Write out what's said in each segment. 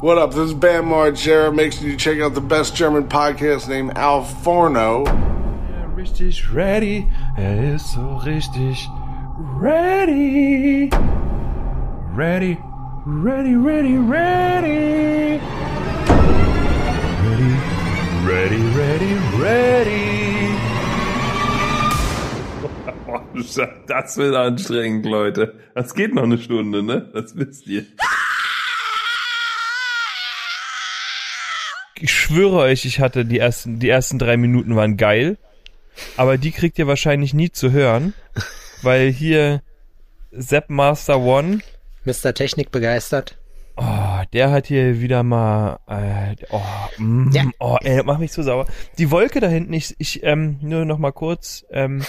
What up? This is Bam Margera. Make sure you check out the best German podcast named Al Forno. Ja, richtig ready. Er ist so richtig ready. Ready, ready, ready, ready. Ready, ready, ready, ready. Das wird anstrengend, Leute. Das geht noch eine Stunde, ne? Das wisst ihr. Ich schwöre euch, ich hatte die ersten, die ersten drei Minuten waren geil. Aber die kriegt ihr wahrscheinlich nie zu hören. Weil hier Sepp Master One, Mr. Technik begeistert. oh, der hat hier wieder mal, äh, oh, mm, Ja. oh, ey, mach mich so sauer. Die Wolke da hinten, ich, ich, ähm, nur noch mal kurz, ähm,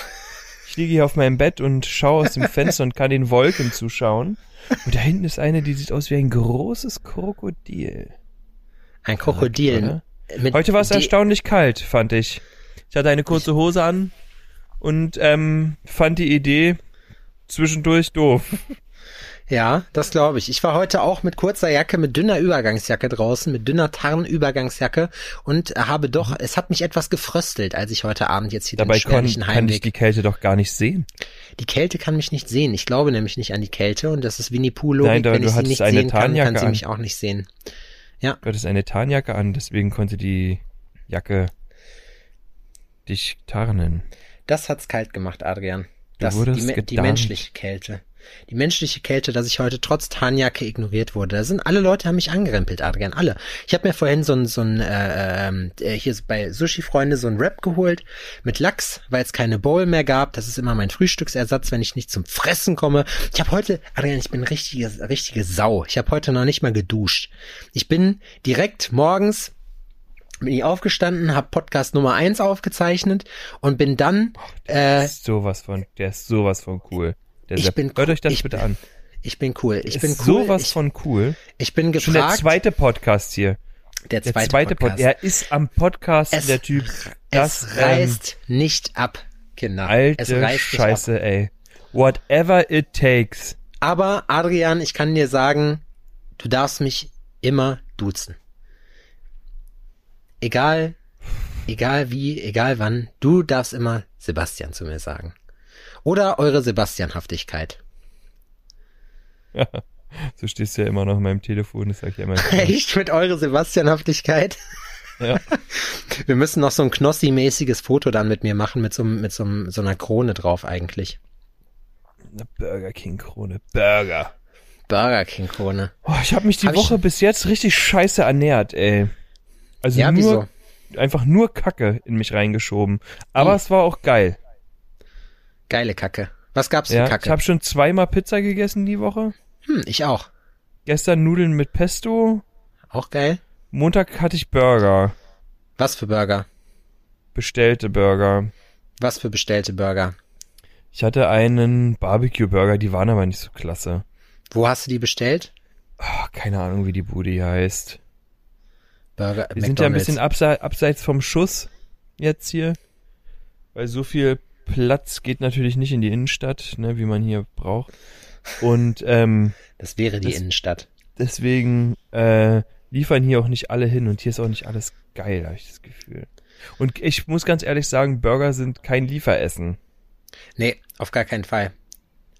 ich liege hier auf meinem Bett und schaue aus dem Fenster und kann den Wolken zuschauen. Und da hinten ist eine, die sieht aus wie ein großes Krokodil. Ein Krokodil. Heute war es erstaunlich kalt, fand ich. Ich hatte eine kurze Hose an und ähm, fand die Idee zwischendurch doof. Ja, das glaube ich. Ich war heute auch mit kurzer Jacke, mit dünner Übergangsjacke draußen, mit dünner Tarnübergangsjacke und habe doch, es hat mich etwas gefröstelt, als ich heute Abend jetzt hier. Dabei den kann, spärlichen kann ich Heimweg. die Kälte doch gar nicht sehen. Die Kälte kann mich nicht sehen. Ich glaube nämlich nicht an die Kälte und das ist Winnie Pooh Logik. Nein, aber Wenn du ich sie nicht eine sehen kann, kann sie an. mich auch nicht sehen. Du hattest eine Tarnjacke an, deswegen konnte die Jacke dich tarnen. Das hat's kalt gemacht, Adrian. Das, wurdest die, me- die menschliche Kälte. Die menschliche Kälte, dass ich heute trotz Tarnjacke ignoriert wurde. Da sind alle Leute haben mich angerempelt, Adrian. Alle. Ich habe mir vorhin so ein, so ein äh, ähm, äh, hier bei Sushi-Freunde so ein Wrap geholt mit Lachs, weil es keine Bowl mehr gab. Das ist immer mein Frühstücksersatz, wenn ich nicht zum Fressen komme. Ich habe heute, Adrian, ich bin richtige, richtige Sau. Ich habe heute noch nicht mal geduscht. Ich bin direkt morgens bin ich aufgestanden, habe Podcast Nummer eins aufgezeichnet und bin dann Der äh, ist sowas von, der ist sowas von cool. Der Ich Sepp. bin Hört euch das ich bitte bin- an. Ich bin cool. Ich ist bin cool. sowas ich, von cool. ich bin Schon der gefragt. zweite Podcast hier. der Der zweite, zweite, Podcast. Podcast. Er ist am Podcast Es- der Typ. Das es ähm, reißt nicht ab, Kinder. es alte reißt nicht Scheiße, ey. Whatever it takes. ab. Aber Adrian, ich kann dir sagen, du darfst mich immer duzen. Egal, egal wie, egal wann, du darfst immer Sebastian zu mir sagen. Oder eure Sebastianhaftigkeit. So stehst du ja immer noch in meinem Telefon, das sag ich ja immer. Echt mit eure Sebastianhaftigkeit? ja. Wir müssen noch so ein Knossi-mäßiges Foto dann mit mir machen, mit so, mit so, so einer Krone drauf eigentlich. Eine Burger King Krone. Burger. Burger King Krone. Oh, ich habe mich die Hab ich- Woche bis jetzt richtig scheiße ernährt, ey. Also Ja, nur, wieso? einfach nur Kacke in mich reingeschoben. Aber Hm. es war auch geil. Geile Kacke. Was gab's Ja, für ich Kacke? habe schon zweimal Pizza gegessen die Woche. hm, ich auch. Gestern Nudeln mit Pesto. Auch geil. Montag hatte ich Burger. Was für Burger? Bestellte Burger. Was für bestellte Burger? Ich hatte einen Barbecue-Burger, die waren aber nicht so klasse. Wo hast du die bestellt? Ah, keine Ahnung, wie die Bude hier heißt. Burger Wir sind ja ein McDonald's. bisschen abse abseits vom Schuss jetzt hier. Weil so viel Platz geht natürlich nicht in die Innenstadt, ne, wie man hier braucht. Und ähm, Das wäre die Das- Innenstadt. deswegen äh, liefern hier auch nicht alle hin und hier ist auch nicht alles geil, habe ich das Gefühl. Und ich muss ganz ehrlich sagen, Burger sind kein Lieferessen. Nee, auf gar keinen Fall.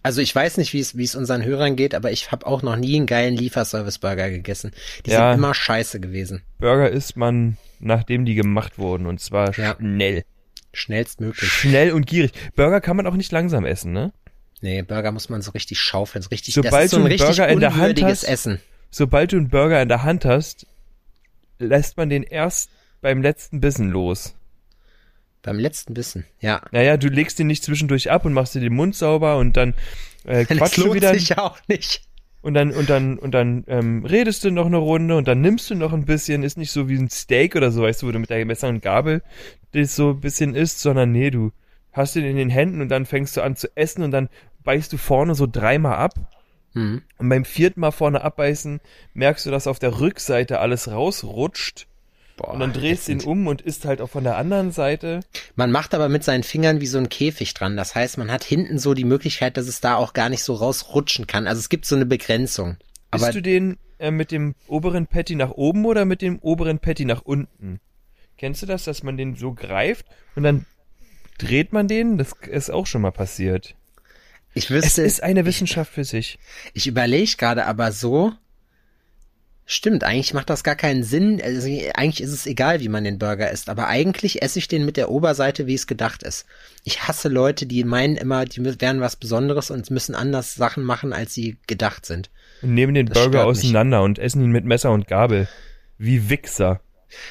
Also ich weiß nicht, wie es wie es unseren Hörern geht, aber ich habe auch noch nie einen geilen Lieferservice-Burger gegessen. Die Ja. sind immer scheiße gewesen. Burger isst man, nachdem die gemacht wurden und zwar Ja. schnell. Schnellstmöglich. Schnell und gierig. Burger kann man auch nicht langsam essen, ne? Nee, Burger muss man so richtig schaufeln, so richtig. Sobald das ist so du ein einen Burger in der Hand hast- Essen. Sobald du einen Burger in der Hand hast, lässt man den erst beim letzten Bissen los. Beim letzten Bissen, ja. Naja, du legst den nicht zwischendurch ab und machst dir den Mund sauber und dann äh, quatschst du wieder sich auch nicht. und dann und dann und dann ähm, redest du noch eine Runde und dann nimmst du noch ein bisschen, ist nicht so wie ein Steak oder so, weißt du, wo du mit der Messer und Gabel das so ein bisschen isst, sondern nee, du hast den in den Händen und dann fängst du an zu essen und dann beißt du vorne so dreimal ab Hm. und beim vierten Mal vorne abbeißen merkst du, dass auf der Rückseite alles rausrutscht Boah, und dann drehst du ihn um und isst halt auch von der anderen Seite. Man macht aber mit seinen Fingern wie so ein Käfig dran. Das heißt, man hat hinten so die Möglichkeit, dass es da auch gar nicht so rausrutschen kann. Also es gibt so eine Begrenzung. Aber Isst du den äh, mit dem oberen Patty nach oben oder mit dem oberen Patty nach unten? Kennst du das, dass man den so greift und dann dreht man den? Das ist auch schon mal passiert. Ich Es wüsste, ist eine Wissenschaft für sich. ich überlege gerade aber so, stimmt, eigentlich macht das gar keinen Sinn. Also, eigentlich ist es egal, wie man den Burger isst, aber eigentlich esse ich den mit der Oberseite, wie es gedacht ist. Ich hasse Leute, die meinen immer, die wären was Besonderes und müssen anders Sachen machen, als sie gedacht sind. Und nehmen den Das Burger stört mich. auseinander und essen ihn mit Messer und Gabel. Wie Wichser.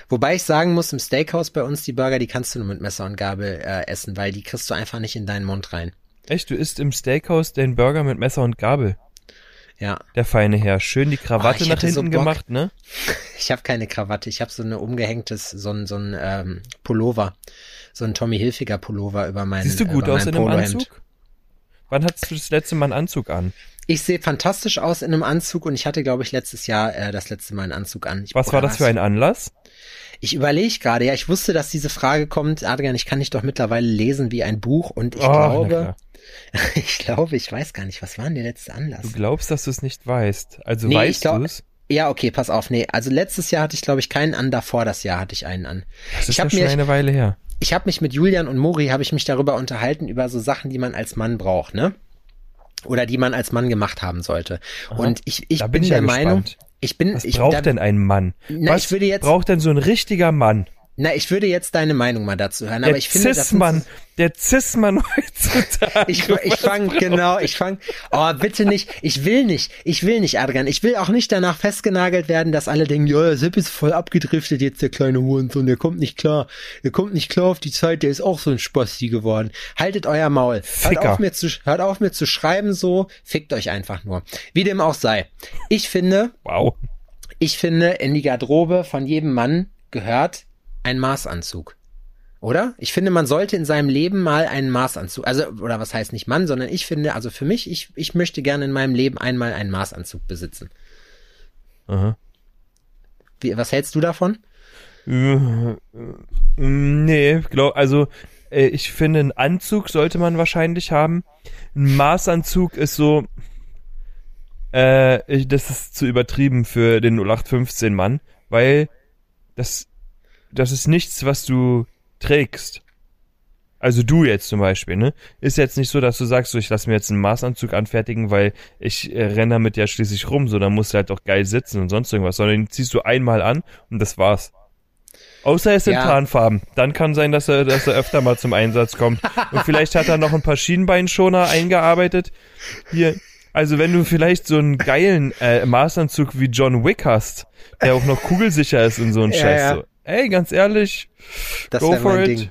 Wobei ich sagen muss, im Steakhouse bei uns, die Burger, die kannst du nur mit Messer und Gabel äh, essen, weil die kriegst du einfach nicht in deinen Mund rein. Echt, du isst im Steakhouse den Burger mit Messer und Gabel. Ja, Der feine Herr. Schön die Krawatte Oh, nach so hinten Bock. gemacht, ne? ich habe keine Krawatte, ich habe so eine umgehängtes, so ein, so ein ähm, Pullover, so ein Tommy Hilfiger Pullover über meinen Siehst du gut aus in einem Polohemd. Anzug? Wann hattest du das letzte Mal einen Anzug an? Ich sehe fantastisch aus in einem Anzug und ich hatte, glaube ich, letztes Jahr äh, das letzte Mal einen Anzug an. Ich, Was war das für ein Anlass? Ich überlege gerade, ja, ich wusste, dass diese Frage kommt. Adrian, ich kann dich doch mittlerweile lesen wie ein Buch und ich Oh, glaube, ich glaube, ich weiß gar nicht, was war denn der letzte Anlass? Du glaubst, dass du es nicht weißt. Also Nee, ich weißt du es? Ja, okay, pass auf. Nee, also letztes Jahr hatte ich, glaube ich, keinen an, davor das Jahr hatte ich einen an. Das ist ich ja schon mir, eine Weile her. ich habe mich mit Julian und Mori, habe ich mich darüber unterhalten, über so Sachen, die man als Mann braucht, ne? Oder die man als Mann gemacht haben sollte. Und ich, ich bin, bin der ja Meinung, gespannt. ich bin, Was ich, braucht da, denn ein Mann? Na, Was ich würde jetzt- braucht denn so ein richtiger Mann? Na, ich würde jetzt deine Meinung mal dazu hören, Der aber ich finde, Cis-Mann, der Cis-Mann heutzutage. Ich, ich fang, genau, ich fang, oh, bitte nicht, ich will nicht, ich will nicht, Adrian, ich will auch nicht danach festgenagelt werden, dass alle denken, ja, der Sepp ist voll abgedriftet jetzt, der kleine Hurensohn, der kommt nicht klar, der kommt nicht klar auf die Zeit, der ist auch so ein Spasti geworden. Haltet euer Maul. Hört Ficker. auf, mir zu, hört auf mir zu schreiben so, fickt euch einfach nur. Wie dem auch sei. Ich finde, Wow. ich finde, in die Garderobe von jedem Mann gehört ein Maßanzug. Oder? Ich finde, man sollte in seinem Leben mal einen Maßanzug, also, oder was heißt nicht Mann, sondern ich finde, also für mich, ich, ich möchte gerne in meinem Leben einmal einen Maßanzug besitzen. Aha. Wie, was hältst du davon? Äh, Nee, glaub, also äh, ich finde, einen Anzug sollte man wahrscheinlich haben. Ein Maßanzug ist so, äh, ich, das ist zu übertrieben für den 0815 Mann, weil das, das ist nichts, was du trägst. Also du jetzt zum Beispiel, ne? Ist jetzt nicht so, dass du sagst, so, ich lass mir jetzt einen Maßanzug anfertigen, weil ich äh, renne damit ja schließlich rum, so, dann musst du halt auch geil sitzen und sonst irgendwas, sondern den ziehst du einmal an und das war's. Außer es sind Ja. Tarnfarben. Dann kann sein, dass er, dass er öfter mal zum Einsatz kommt. Und vielleicht hat er noch ein paar Schienbeinschoner eingearbeitet. Hier. Also wenn du vielleicht so einen geilen äh, Maßanzug wie John Wick hast, der auch noch kugelsicher ist und so ein Ja, Scheiß. ja. So. Ey, ganz ehrlich, Das go for it. Ding.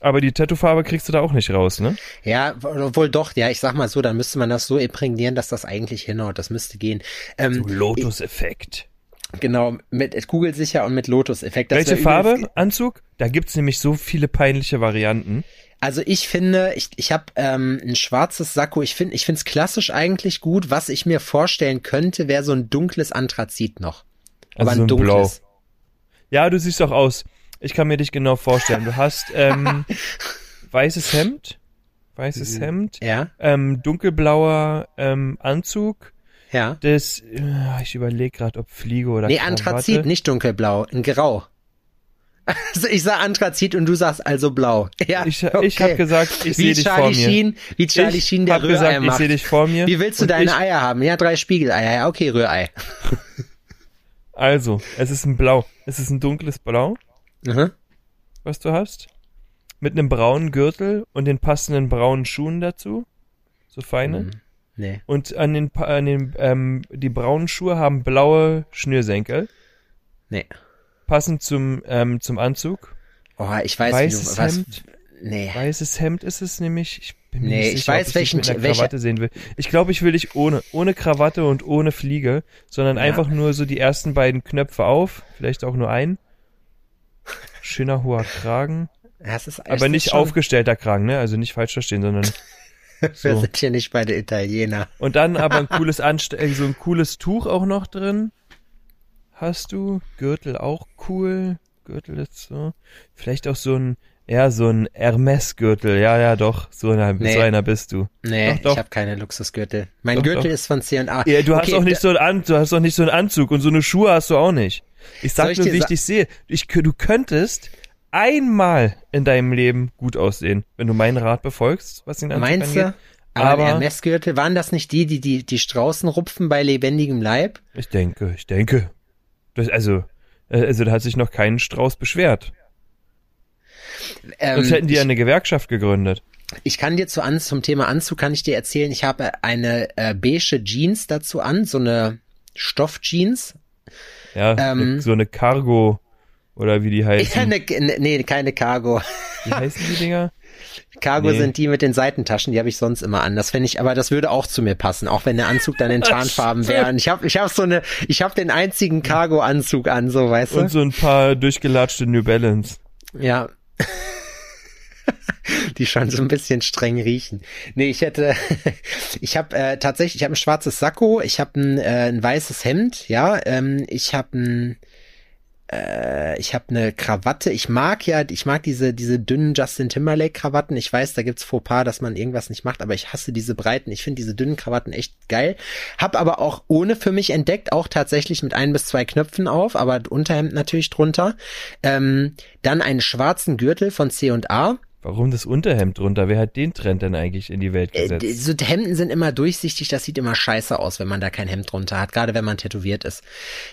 Aber die Tattoofarbe kriegst du da auch nicht raus, ne? Ja, wohl doch, ja, ich sag mal so, dann müsste man das so imprägnieren, dass das eigentlich hinhaut, das müsste gehen. Ähm, Lotus-Effekt. genau, mit kugelsicher und mit Lotus-Effekt. Welche Farbe? Anzug? Da gibt's nämlich so viele peinliche Varianten. Also ich finde, ich, ich habe ähm, ein schwarzes Sakko. Ich finde, ich finde es klassisch eigentlich gut. Was ich mir vorstellen könnte, wäre so ein dunkles Anthrazit noch. Aber Also ein so ein dunkles. Ja, du siehst doch aus. Ich kann mir dich genau vorstellen. Du hast ähm, weißes Hemd, weißes Hemd, Ja, ähm, dunkelblauer ähm, Anzug. ja. Das, äh, ich überlege gerade, ob Fliege oder Nee, Krawatte. Anthrazit, nicht dunkelblau, ein Grau. Also ich sag Anthrazit und du sagst also blau. Ja, Ich, ich habe gesagt, ich wie sehe dich vor Charlie mir. Sheen, wie Charlie ich Sheen der Rührei gesagt, ich macht. sehe dich vor mir. Wie willst du deine ich, Eier haben? Ja, drei Spiegeleier. Ja, okay, Rührei. Also, es ist ein Blau. Es ist ein dunkles Blau, Mhm. was du hast. Mit einem braunen Gürtel und den passenden braunen Schuhen dazu. So feine. Mhm. Nee. Und an den, an den ähm, die braunen Schuhe haben blaue Schnürsenkel, Nee. passend zum ähm, zum Anzug. Oh, ich weiß, Weißes du, was, Hemd, nee. weißes Hemd ist es nämlich. Ich bin mir Nee, nicht ich sicher, weiß, ob ich welchen- dich mit einer Krawatte sehen will. Ich glaube, ich will dich ohne ohne Krawatte und ohne Fliege, sondern Ja. einfach nur so die ersten beiden Knöpfe auf, vielleicht auch nur ein. Schöner hoher Kragen, Das ist, aber nicht schon, aufgestellter Kragen, ne? Also nicht falsch verstehen, sondern Wir so. sind hier nicht bei der Italiener. Und dann aber ein cooles Anst äh, so ein cooles Tuch auch noch drin. Hast du Gürtel auch cool? Gürtel ist so. Vielleicht auch so ein Ja, so ein Hermes-Gürtel. Ja, ja, doch. So einer, Nee. so einer bist du. Nee, Doch, doch. ich habe keine Luxusgürtel. Mein Doch, Gürtel ist von C&A. Ja, du hast Okay, auch nicht so einen An du hast auch nicht so einen Anzug und so eine Schuhe hast du auch nicht. Ich sag ich nur, wie ich dich sehe. Ich, du könntest einmal in deinem Leben gut aussehen, wenn du meinen Rat befolgst, was den Anzug Meinst angeht. du? Aber, Aber- Hermes-Gürtel, waren das nicht die, die, die, die Straußen rupfen bei lebendigem Leib? Ich denke, ich denke. Das, also, äh, also da hat sich noch kein Strauß beschwert. Ähm, Sonst hätten die ja eine Gewerkschaft gegründet. ich kann dir zu an, zum Thema Anzug kann ich dir erzählen, ich habe eine äh, beige Jeans dazu an, so eine Stoffjeans. Ja, Ähm. so eine Cargo oder wie die Ja, heißen. ne, nee, keine Cargo. Wie heißen die Dinger? Cargo Nee. sind die mit den Seitentaschen, die habe ich sonst immer an. Das fände ich, aber das würde auch zu mir passen, auch wenn der Anzug dann in Tarnfarben wäre. Ich habe ich hab so eine, ich habe den einzigen Cargo-Anzug an, so weißt du? Und so ein paar durchgelatschte New Balance. Ja. Die schon so ein bisschen streng riechen. Nee, ich hätte, ich habe äh, tatsächlich, ich habe ein schwarzes Sakko, ich habe ein, äh, ein weißes Hemd, ja, ähm, ich habe ein, äh, ich habe eine Krawatte. Ich mag ja, ich mag diese diese dünnen Justin Timberlake Krawatten. Ich weiß, da gibt's Fauxpas, dass man irgendwas nicht macht, aber ich hasse diese breiten. Ich finde diese dünnen Krawatten echt geil. Hab aber auch ohne für mich entdeckt, auch tatsächlich mit ein bis zwei Knöpfen auf, aber Unterhemd natürlich drunter. Ähm, dann einen schwarzen Gürtel von C&A. Warum das Unterhemd drunter? Wer hat den Trend denn eigentlich in die Welt Äh, gesetzt? die- so Hemden sind immer durchsichtig, das sieht immer scheiße aus, wenn man da kein Hemd drunter hat, gerade wenn man tätowiert ist,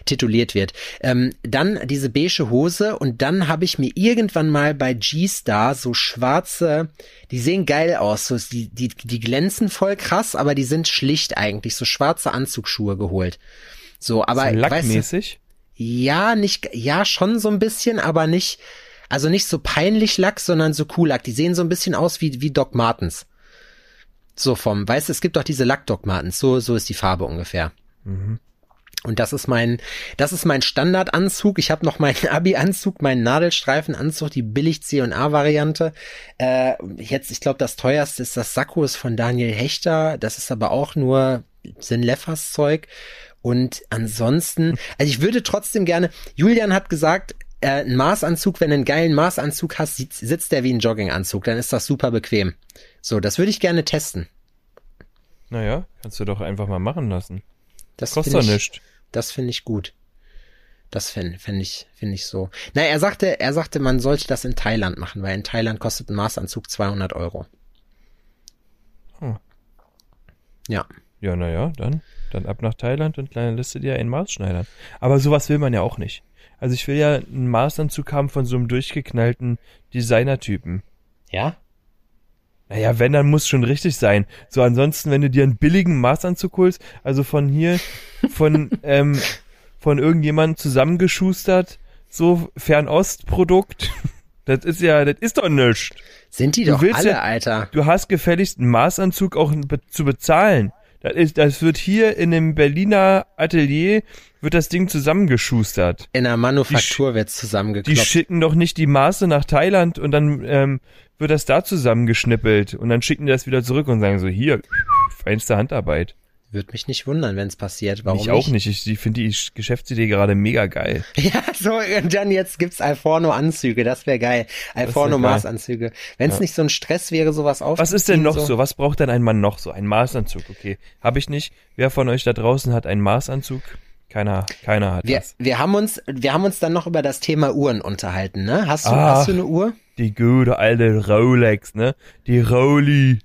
tituliert wird. Ähm, dann diese beige Hose und dann habe ich mir irgendwann mal bei G-Star so schwarze, die sehen geil aus, so, die, die, die glänzen voll krass, aber die sind schlicht eigentlich, so schwarze Anzugsschuhe geholt. So, aber so weißt du, lackmäßig? ja, nicht, ja, schon so ein bisschen, aber nicht, also nicht so peinlich Lack, sondern so cool Lack. Die sehen so ein bisschen aus wie, wie Doc Martens. So vom, weißt du, es gibt doch diese Lack Doc Martens, so, so ist die Farbe ungefähr. Mhm. Und das ist mein, das ist mein Standardanzug. Ich habe noch meinen Abi-Anzug, meinen Nadelstreifenanzug, die billig C&A-Variante. Äh, jetzt, ich glaube, das teuerste ist das Sakko, ist von Daniel Hechter. Das ist aber auch nur Sinleffers Zeug. Und ansonsten, also ich würde trotzdem gerne, Julian hat gesagt, äh, ein Maßanzug, wenn du einen geilen Maßanzug hast, sitzt, sitzt der wie ein Jogginganzug, dann ist das super bequem. So, das würde ich gerne testen. Naja, kannst du doch einfach mal machen lassen. Das Kostet find doch ich- nichts. Das finde ich gut. Das finde find ich, finde ich so. Na, er sagte, er sagte, man sollte das in Thailand machen, weil in Thailand kostet ein Maßanzug 200 Euro. Hm. Ja. Ja, naja, dann, dann ab nach Thailand und lässt du dir einen Maß schneidern. Aber sowas will man ja auch nicht. Also ich will ja einen Maßanzug haben von so einem durchgeknallten Designertypen. Ja? Naja, wenn, dann muss schon richtig sein. So, ansonsten, wenn du dir einen billigen Maßanzug holst, also von hier, von, ähm, von irgendjemandem zusammengeschustert, so Fernostprodukt, das ist ja, das ist doch nichts. Sind die Du doch willst alle, ja- Alter. Du hast gefälligst einen Maßanzug auch zu bezahlen. Das, ist, das wird hier in dem Berliner Atelier, wird das Ding zusammengeschustert. In der Manufaktur wird's Die zusammengekloppt. schicken doch nicht die Maße nach Thailand und dann ähm, wird das da zusammengeschnippelt und dann schicken die das wieder zurück und sagen so, hier, feinste Handarbeit. Würde mich nicht wundern, wenn es passiert. Warum ich auch nicht. Ich, ich finde die Geschäftsidee gerade mega geil. Ja, so, und dann jetzt gibt's Alforno-Anzüge, das wäre geil. Alforno-Maßanzüge. Wenn es nicht so ein Stress wäre, sowas aufzuziehen. Was ist denn noch so? so? Was braucht denn ein Mann noch so? Ein Maßanzug, okay. Habe ich nicht. Wer von euch da draußen hat einen Maßanzug? Keiner, keiner hat Wir, das. wir haben uns, wir haben uns dann noch über das Thema Uhren unterhalten, ne? Hast du, Ach. hast du eine Uhr? Die gute alte Rolex, ne? Die Roli.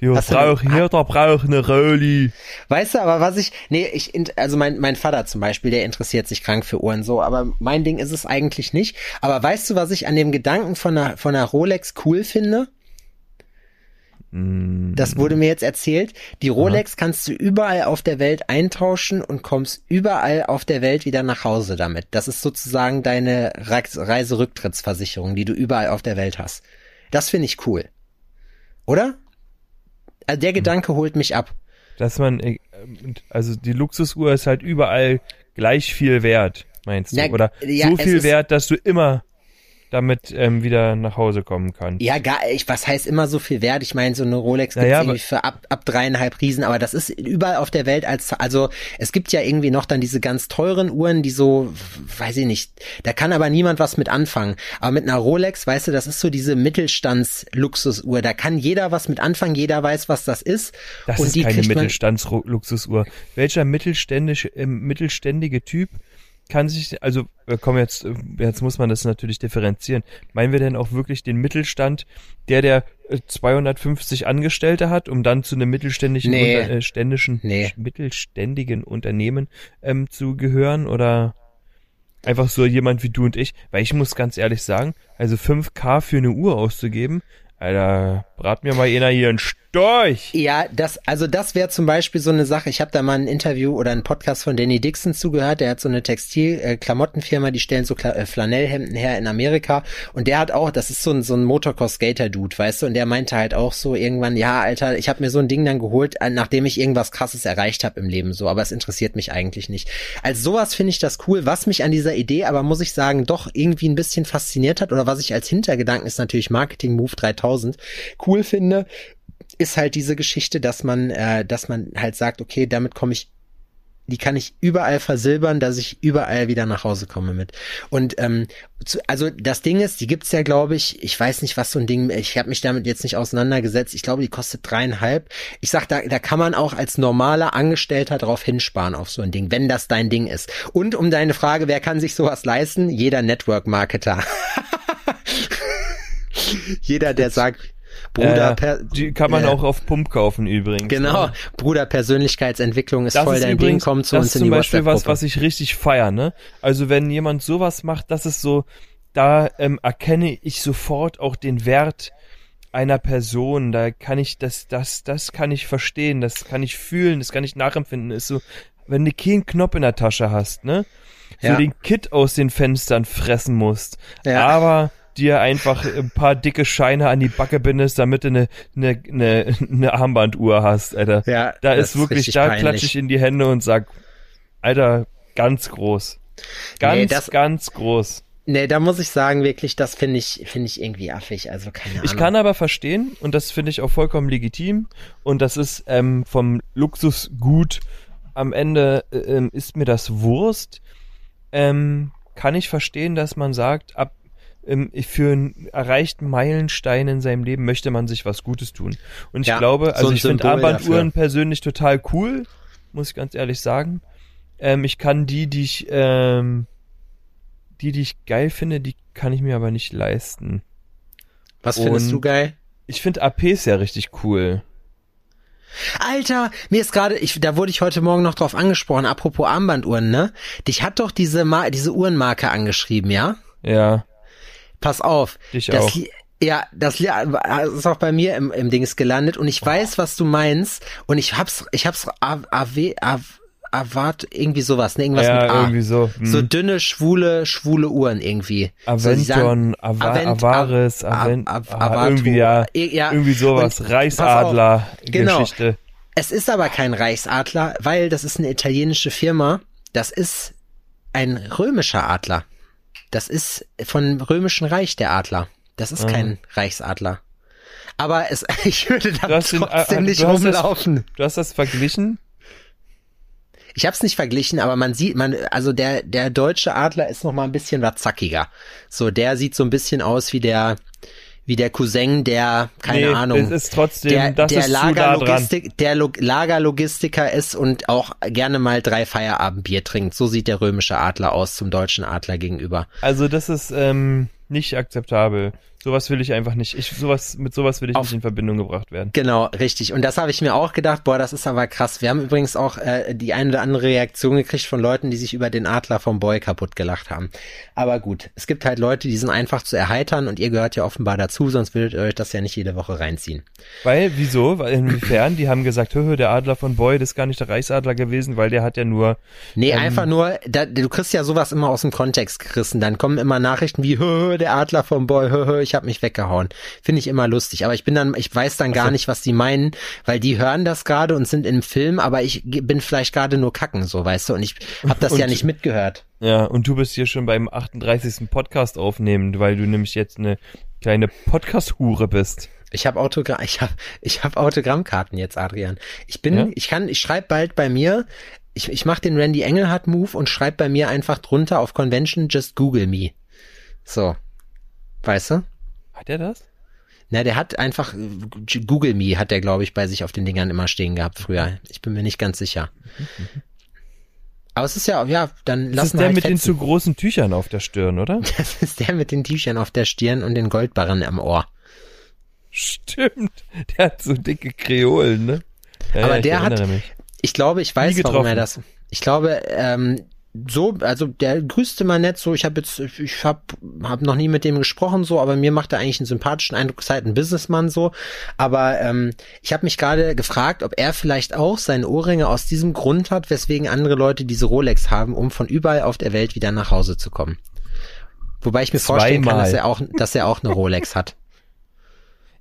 Die braucht, eine- jeder braucht eine Roli. Weißt du, aber was ich, nee, ich, also mein, mein Vater zum Beispiel, der interessiert sich krank für Uhren so, aber mein Ding ist es eigentlich nicht. Aber weißt du, was ich an dem Gedanken von einer, von einer Rolex cool finde? Mm, Das wurde mir jetzt erzählt. Die Rolex kannst du überall auf der Welt eintauschen und kommst überall auf der Welt wieder nach Hause damit. Das ist sozusagen deine Reis- Reiserücktrittsversicherung, die du überall auf der Welt hast. Das finde ich cool. Oder? Also der Gedanke holt mich ab. Dass man, äh, also die Luxusuhr ist halt überall gleich viel wert, meinst du? Na, Oder ja, so viel wert, dass du immer damit ähm, wieder nach Hause kommen kann. Ja, gar, ich, was heißt immer so viel wert? Ich meine, so eine Rolex gibt's Naja, irgendwie für ab, ab dreieinhalb Riesen, aber das ist überall auf der Welt als, also es gibt ja irgendwie noch dann diese ganz teuren Uhren, die so, weiß ich nicht, da kann aber niemand was mit anfangen. Aber mit einer Rolex, weißt du, das ist so diese Mittelstands-Luxusuhr, da kann jeder was mit anfangen, jeder weiß, was das ist. Das und ist die keine Mittelstandsluxusuhr. Welcher mittelständische, äh, mittelständige Typ kann sich, also äh, komm jetzt, äh, jetzt muss man das natürlich differenzieren. Meinen wir denn auch wirklich den Mittelstand, der der äh, 250 Angestellte hat, um dann zu einem mittelständischen, Nee. unter, äh, ständischen, Nee. mittelständigen Unternehmen ähm, zu gehören oder einfach so jemand wie du und ich? Weil ich muss ganz ehrlich sagen, also 5K für eine Uhr auszugeben, Alter, brat mir mal einer hier einen Storch. Ja, das, also das wäre zum Beispiel so eine Sache. Ich habe da mal ein Interview oder einen Podcast von Danny Dixon zugehört. Der hat so eine Textil-Klamottenfirma, die stellen so äh, Flanellhemden her in Amerika. Und der hat auch, das ist so ein, so ein Motocross-Skater-Dude, weißt du? Und der meinte halt auch so irgendwann, ja, Alter, ich habe mir so ein Ding dann geholt, äh, nachdem ich irgendwas Krasses erreicht habe im Leben, so. Aber es interessiert mich eigentlich nicht. Als sowas finde ich das cool. Was mich an dieser Idee aber, muss ich sagen, doch irgendwie ein bisschen fasziniert hat oder was ich als Hintergedanken ist natürlich Marketing Move 3000 cool finde, ist halt diese Geschichte, dass man, äh, dass man halt sagt, okay, damit komme ich, die kann ich überall versilbern, dass ich überall wieder nach Hause komme mit. Und ähm, zu, also das Ding ist, die gibt's ja, glaube ich, ich weiß nicht, was so ein Ding, ich habe mich damit jetzt nicht auseinandergesetzt. Ich glaube, die kostet dreieinhalb. Ich sag, da, da kann man auch als normaler Angestellter drauf hinsparen auf so ein Ding, wenn das dein Ding ist. Und um deine Frage, wer kann sich sowas leisten? Jeder Network-Marketer. Jeder, der sagt, Bruder, Äh, per, die kann man äh, auch auf Pump kaufen übrigens. Genau, ne? Bruder, Persönlichkeitsentwicklung ist Das voll ist dein übrigens, Ding, komm zu das uns ist in zum die Beispiel was, was ich richtig feier, ne? Also wenn jemand sowas macht, das ist so, da ähm, erkenne ich sofort auch den Wert einer Person. Da kann ich das, das, das kann ich verstehen, das kann ich fühlen, das kann ich nachempfinden. Ist so, wenn du keinen Knopf in der Tasche hast, ne? So Ja. den Kit aus den Fenstern fressen musst, Ja. aber dir einfach ein paar dicke Scheine an die Backe bindest, damit du eine, eine, eine, eine Armbanduhr hast, Alter. Ja, Da ist wirklich, richtig da peinlich. klatsche ich in die Hände und sag, Alter, ganz groß. Ganz, Nee, das- ganz groß. Nee, da muss ich sagen, wirklich, das finde ich, finde ich irgendwie affig, also keine Ahnung. Ich kann aber verstehen, und das finde ich auch vollkommen legitim, und das ist ähm, vom Luxusgut am Ende äh, ähm, ist mir das Wurst, ähm, kann ich verstehen, dass man sagt, ab für einen erreichten Meilenstein in seinem Leben möchte man sich was Gutes tun. Und ich Ja, glaube, so also ein ich finde Armbanduhren dafür. persönlich total cool, muss ich ganz ehrlich sagen. Ähm, ich kann die, die ich, ähm, die, die ich geil finde, die kann ich mir aber nicht leisten. Was findest und- du geil? Ich finde APs ja richtig cool. Alter, mir ist gerade, ich, da wurde ich heute Morgen noch drauf angesprochen, apropos Armbanduhren, ne? Dich hat doch diese, Ma diese Uhrenmarke angeschrieben, ja? Ja, Pass auf. Dich das auch. Ja, das li- ist auch bei mir im, im Dings gelandet und ich weiß, was du meinst und ich hab's, ich hab's AW, Avat, irgendwie sowas, ne? Irgendwas ja mit A. irgendwie so. Hm. So dünne, schwule, schwule Uhren irgendwie. so, Aventon, Ava Avent- Avaris, Av- Avent, Av- ah, Avato. irgendwie ja, Ja, irgendwie sowas, und Reichsadler, Genau. Geschichte. Es ist aber kein Reichsadler, weil das ist eine italienische Firma. Das ist ein römischer Adler. Das ist von römischen Reich der Adler. Das ist Ah. kein Reichsadler. Aber es, ich würde damit hast den- trotzdem äh, nicht du hast das- rumlaufen. Du hast das verglichen? Ich habe es nicht verglichen, aber man sieht, man, also der der deutsche Adler ist noch mal ein bisschen was zackiger. So, der sieht so ein bisschen aus wie der wie der Cousin, der keine nee, Ahnung. Trotzdem, der, der ist zu nah. Lagerlogistik, der Lo Lagerlogistiker ist und auch gerne mal drei Feierabendbier trinkt. So sieht der römische Adler aus zum deutschen Adler gegenüber. Also das ist ähm, nicht akzeptabel. Sowas will ich einfach nicht. Ich sowas mit sowas will ich Auf- nicht in Verbindung gebracht werden. Genau, richtig. Und das habe ich mir auch gedacht, boah, das ist aber krass. Wir haben übrigens auch äh, die eine oder andere Reaktion gekriegt von Leuten, die sich über den Adler vom Boy kaputt gelacht haben. Aber gut, es gibt halt Leute, die sind einfach zu erheitern und ihr gehört ja offenbar dazu, sonst würdet ihr euch das ja nicht jede Woche reinziehen. Weil, wieso? Weil inwiefern? Die haben gesagt, hö, der Adler von Boyd ist gar nicht der Reichsadler gewesen, weil der hat ja nur Nee, Ähm. einfach nur, da, du kriegst ja sowas immer aus dem Kontext gerissen. Dann kommen immer Nachrichten wie, "Hö, der Adler vom Boy, ich habe mich weggehauen. Finde ich immer lustig, aber ich bin dann, ich weiß dann gar nicht, was die meinen, weil die hören das gerade und sind im Film, aber ich bin vielleicht gerade nur kacken, so weißt du, und ich habe das Und- ja nicht mitgehört. Ja, und du bist hier schon beim 38. Podcast aufnehmen, weil du nämlich jetzt eine kleine Podcast-Hure bist. Ich habe Autogramm, ich habe ich hab Autogrammkarten jetzt, Adrian. Ich bin, Ja? ich kann, ich schreibe bald bei mir, ich, ich mache den Randy Engelhardt Move und schreibe bei mir einfach drunter auf Convention just Google me. So. Weißt du? Hat er das? Na, der hat einfach Google Me hat der glaube ich bei sich auf den Dingern immer stehen gehabt früher. Ich bin mir nicht ganz sicher. Aber es ist ja, ja, dann Das lass ist mal der halt mit den fetzen. zu großen Tüchern auf der Stirn, oder? Das ist der mit den T-Shirts auf der Stirn und den Goldbarren am Ohr. Stimmt. Der hat so dicke Kreolen, ne? Ja, Aber ja, der hat- mich. Ich glaube, ich weiß, warum er das. Ich glaube, ähm, so, also der grüßte mal nett so. Ich habe jetzt, ich habe hab noch nie mit dem gesprochen so, aber mir macht er eigentlich einen sympathischen Eindruck. Ist halt ein Businessman so. Aber ähm, ich habe mich gerade gefragt, ob er vielleicht auch seine Ohrringe aus diesem Grund hat, weswegen andere Leute diese Rolex haben, um von überall auf der Welt wieder nach Hause zu kommen. Wobei ich mir vorstellen kann, Zweimal. dass er auch, dass er auch eine Rolex hat.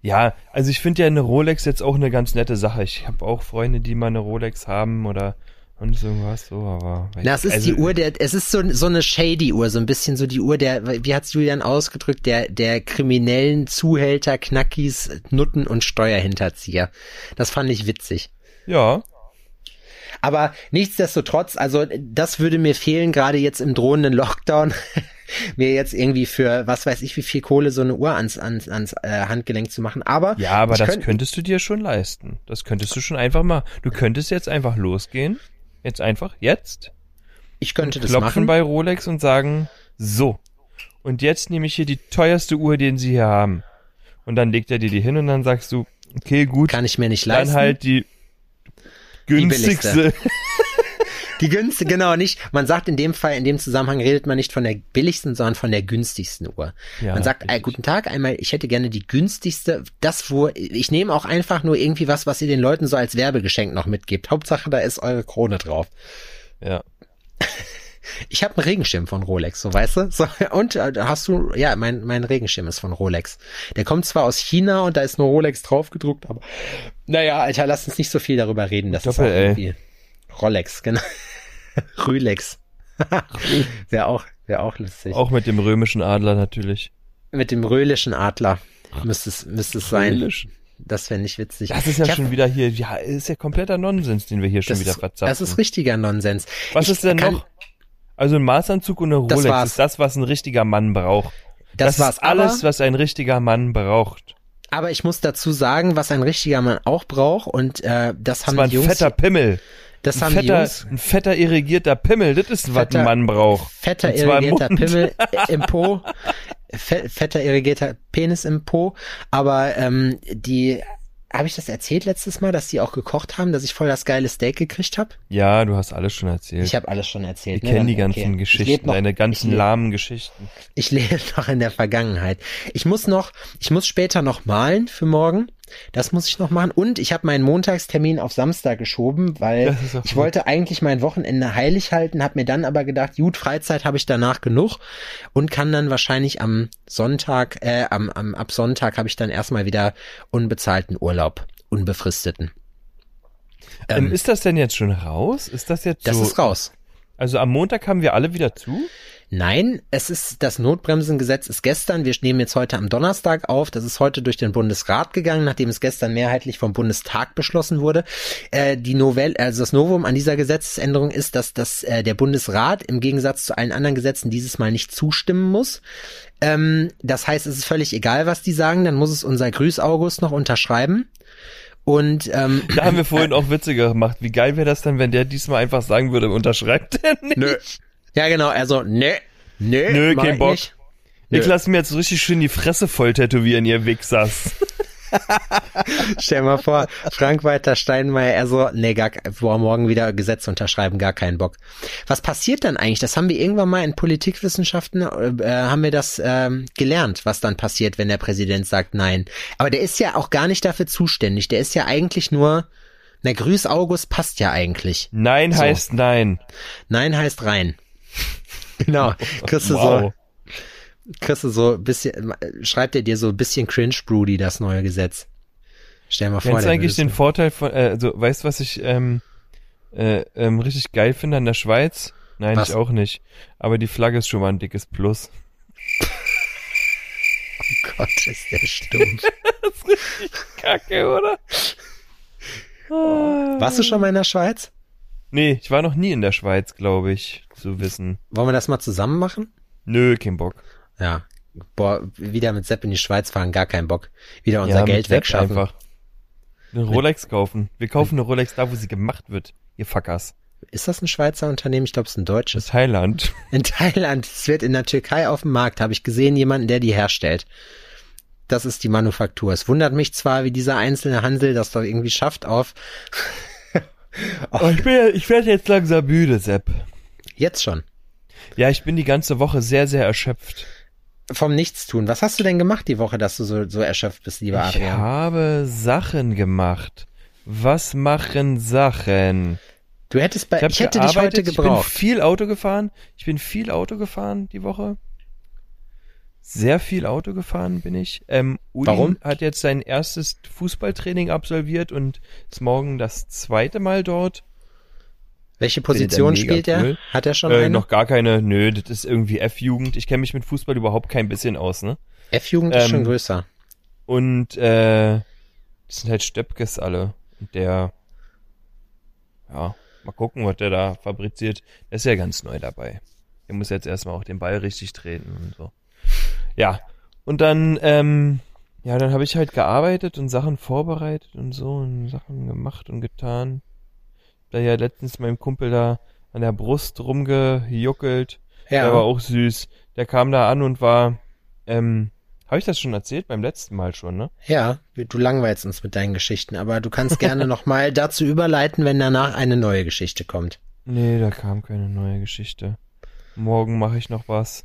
Ja, also ich finde ja eine Rolex jetzt auch eine ganz nette Sache. Ich habe auch Freunde, die mal eine Rolex haben oder und so was so, aber Na, es ist also, die Uhr der, es ist so, so eine shady Uhr, so ein bisschen so die Uhr der, wie hat's Julian ausgedrückt, der, der kriminellen Zuhälter, Knackis, Nutten und Steuerhinterzieher. Das fand ich witzig. Ja, Aber nichtsdestotrotz, also das würde mir fehlen, gerade jetzt im drohenden Lockdown, mir jetzt irgendwie für, was weiß ich, wie viel Kohle so eine Uhr ans, ans, ans äh, Handgelenk zu machen. Aber, ja, aber das könnt- könntest du dir schon leisten. Das könntest du schon einfach mal. Du könntest jetzt einfach losgehen, jetzt einfach jetzt ich könnte das klopfen machen. bei Rolex und sagen, so. Und jetzt nehme ich hier die teuerste Uhr, den sie hier haben. Und dann legt er dir die hin und dann sagst du, okay, gut, Kann ich mir nicht dann leisten. halt die günstigste. Die günstige, genau nicht. Man sagt in dem Fall, in dem Zusammenhang redet man nicht von der billigsten, sondern von der günstigsten Uhr. Ja, man sagt, richtig. guten Tag, einmal, ich hätte gerne die günstigste, das wo, ich nehme auch einfach nur irgendwie was, was ihr den Leuten so als Werbegeschenk noch mitgebt. Hauptsache, da ist eure Krone drauf. ja. Ich habe einen Regenschirm von Rolex, so weißt du? So, und äh, hast du, ja, mein, mein Regenschirm ist von Rolex. Der kommt zwar aus China und da ist nur Rolex draufgedruckt, aber naja, Alter, lass uns nicht so viel darüber reden. Das ist auch irgendwie Rolex, genau. Rülex. wäre auch, wäre auch lustig. Auch mit dem römischen Adler natürlich. Mit dem röhlischen Adler müsste es, müsste es sein. Röhlisch. Das wäre nicht witzig. Das ist ja hab- schon wieder hier, ja, ist ja kompletter Nonsens, den wir hier schon das wieder verzapfen. das ist richtiger Nonsens. Was Ich ist denn kann- noch? Also ein Maßanzug und eine Das Rolex war's. ist das, was ein richtiger Mann braucht. Das, war's. ist alles, aber, was ein richtiger Mann braucht. aber ich muss dazu sagen, was ein richtiger Mann auch braucht und äh, das Das haben war ein die Jungs, fetter Pimmel. Das Ein haben die fetter, Jungs, ein fetter irrigierter Pimmel, das ist, was Fetter- ein Mann braucht. fetter irrigierter Mund. Pimmel äh, im Po, fe fetter irrigierter Penis im Po, aber ähm, die habe ich das erzählt letztes Mal, dass die auch gekocht haben, dass ich voll das geile Steak gekriegt habe? Ja, du hast alles schon erzählt. Ich habe alles schon erzählt. Wir ne? kennen die ganzen okay. Ich Geschichten, noch- deine ich ganzen leb- lahmen Geschichten. Ich lebe noch in der Vergangenheit. Ich muss noch, ich muss später noch malen für morgen. Das muss ich noch machen. Und ich habe meinen Montagstermin auf Samstag geschoben, weil ich gut. wollte eigentlich mein Wochenende heilig halten, habe mir dann aber gedacht, gut, Freizeit habe ich danach genug und kann dann wahrscheinlich am Sonntag, äh, am, am ab Sonntag habe ich dann erstmal wieder unbezahlten Urlaub, unbefristeten. Ähm, Ähm, ist das denn jetzt schon raus? Ist das jetzt das so? ist raus. Also am Montag haben wir alle wieder zu? Nein, es ist das Notbremsengesetz ist gestern. Wir nehmen jetzt heute am Donnerstag auf. Das ist heute durch den Bundesrat gegangen, nachdem es gestern mehrheitlich vom Bundestag beschlossen wurde. Äh, die Novelle, also das Novum an dieser Gesetzesänderung ist, dass, dass äh, der Bundesrat im Gegensatz zu allen anderen Gesetzen dieses Mal nicht zustimmen muss. Ähm, das heißt, es ist völlig egal, was die sagen. Dann muss es unser Grüß August noch unterschreiben. Und ähm, Da haben wir vorhin auch Witze gemacht. Wie geil wäre das denn, wenn der diesmal einfach sagen würde, unterschreibt er nicht? nö. Ja, genau. Also nö, nö, Nö, mach kein Bock. nicht. Nö. Ich lasse mir jetzt richtig schön die Fresse voll tätowieren, ihr Wichsers. Stell mal vor, Frank-Walter Steinmeier, er so, nee, gar, boah, morgen wieder Gesetz unterschreiben, gar keinen Bock. Was passiert dann eigentlich? Das haben wir irgendwann mal in Politikwissenschaften, äh, haben wir das ähm, gelernt, was dann passiert, wenn der Präsident sagt Nein. Aber der ist ja auch gar nicht dafür zuständig. Der ist ja eigentlich nur, na, Grüß August passt ja eigentlich. Nein So. heißt nein. Nein heißt rein. genau. Kriegst du Wow. so, Kriegst du so ein bisschen, schreibt er dir so ein bisschen cringe Broody, das neue Gesetz. Stell dir mal vor. Kennst du eigentlich den Vorteil von, äh, also weißt du, was ich ähm, äh, ähm, richtig geil finde an der Schweiz? Nein, Was? ich auch nicht. Aber die Flagge ist schon mal ein dickes Plus. Oh Gott, ist der stumpf. Kacke, oder? Warst du schon mal in der Schweiz? Nee, ich war noch nie in der Schweiz, glaube ich, zu wissen. Wollen wir das mal zusammen machen? Nö, kein Bock. Ja. Boah, wieder mit Sepp in die Schweiz fahren, gar kein Bock. Wieder unser mit Geld wegschaffen. Einfach. Eine Rolex kaufen. Wir kaufen eine Rolex da, wo sie gemacht wird. Ihr Fuckers. Ist das ein Schweizer Unternehmen? Ich glaube, es ist ein deutsches. Das Thailand. In Thailand, es wird in der Türkei auf dem Markt, habe ich gesehen, jemanden, der die herstellt. Das ist die Manufaktur. Es wundert mich zwar, wie dieser einzelne Handel das doch irgendwie schafft auf. Oh, ich, bin, ich werde jetzt langsam müde, Sepp. Jetzt schon. Ja, ich bin die ganze Woche sehr, sehr erschöpft. Vom Nichtstun. Was hast du denn gemacht die Woche, dass du so, so erschöpft bist, lieber Ich Adrian? habe Sachen gemacht. Was machen Sachen? Du hättest bei, Ich, ich hätte dich heute gearbeitet, Ich bin gebraucht. viel Auto gefahren. Ich bin viel Auto gefahren die Woche. Sehr viel Auto gefahren bin ich. Ähm, Uli Warum? hat jetzt sein erstes Fußballtraining absolviert und ist morgen das zweite Mal dort. Welche Position spielt er? cool. Hat er schon Äh, eine? noch gar keine, nö, das ist irgendwie F-Jugend. Ich kenne mich mit Fußball überhaupt kein bisschen aus, ne? F-Jugend ist ähm, schon größer. Und äh, das sind halt Stöpkes alle. Und der, ja, mal gucken, was der da fabriziert. Der ist ja ganz neu dabei. Der muss jetzt erstmal auch den Ball richtig treten und so. Ja, und dann, ähm, ja, dann habe ich halt gearbeitet und Sachen vorbereitet und so und Sachen gemacht und getan. Da ja letztens meinem Kumpel da an der Brust rumgejuckelt. Der war Ja. auch süß. Der kam da an und war, ähm, habe ich das schon erzählt? Beim letzten Mal schon, ne? Ja, du langweilst uns mit deinen Geschichten, aber du kannst gerne nochmal dazu überleiten, wenn danach eine neue Geschichte kommt. Nee, da kam keine neue Geschichte. Morgen mache ich noch was.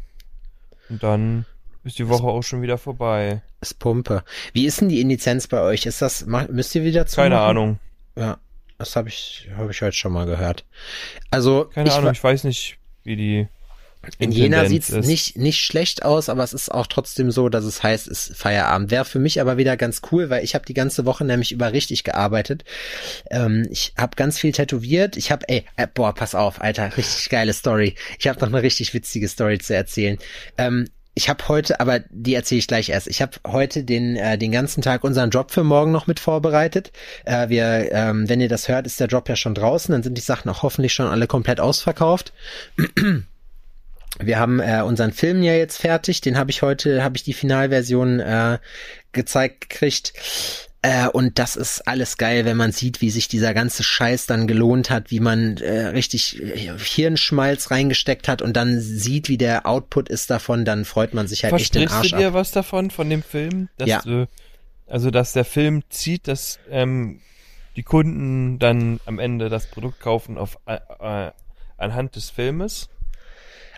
Und dann ist die Woche auch schon wieder vorbei. Ist Pumpe. Wie ist denn die Inlizenz bei euch? Ist das, müsst ihr wieder zu? Keine Ahnung. Ja, das habe ich, habe ich heute schon mal gehört. Also, Keine ich, Ahnung. Ich weiß nicht, wie die in Jena Intendenz sieht's ist. nicht, nicht schlecht aus, aber es ist auch trotzdem so, dass es heißt, es ist Feierabend. Wäre für mich aber wieder ganz cool, weil ich habe die ganze Woche nämlich über richtig gearbeitet. Ähm, ich habe ganz viel tätowiert. Ich habe, ey, äh, boah, pass auf, Alter, richtig geile Story. Ich habe noch eine richtig witzige Story zu erzählen. Ähm, ich habe heute, aber die erzähle ich gleich erst. Ich habe heute den äh, den ganzen Tag unseren Job für morgen noch mit vorbereitet. Äh, wir, ähm, wenn ihr das hört, ist der Job ja schon draußen. Dann sind die Sachen auch hoffentlich schon alle komplett ausverkauft. Wir haben äh, unseren Film ja jetzt fertig. Den habe ich heute, habe ich die Finalversion äh, gezeigt gekriegt. Äh, und das ist alles geil, wenn man sieht, wie sich dieser ganze Scheiß dann gelohnt hat, wie man äh, richtig äh, Hirnschmalz reingesteckt hat und dann sieht, wie der Output ist davon, dann freut man sich halt echt den Versprichst Arsch du dir ab. was davon, von dem Film? Dass Ja. Du, also, dass der Film zieht, dass ähm, die Kunden dann am Ende das Produkt kaufen auf äh, äh, anhand des Filmes?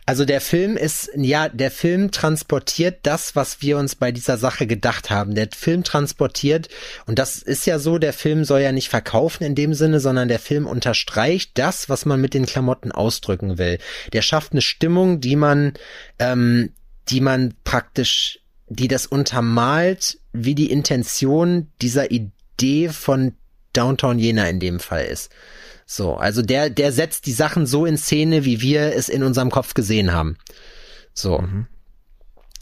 Also der Film ist, ja, der Film transportiert das, was wir uns bei dieser Sache gedacht haben. Der Film transportiert, und das ist ja so, der Film soll ja nicht verkaufen in dem Sinne, sondern der Film unterstreicht das, was man mit den Klamotten ausdrücken will. Der schafft eine Stimmung, die man, ähm, die man praktisch, die das untermalt, wie die Intention dieser Idee von Downtown Jena in dem Fall ist. So, also der, der setzt die Sachen so in Szene, wie wir es in unserem Kopf gesehen haben. So.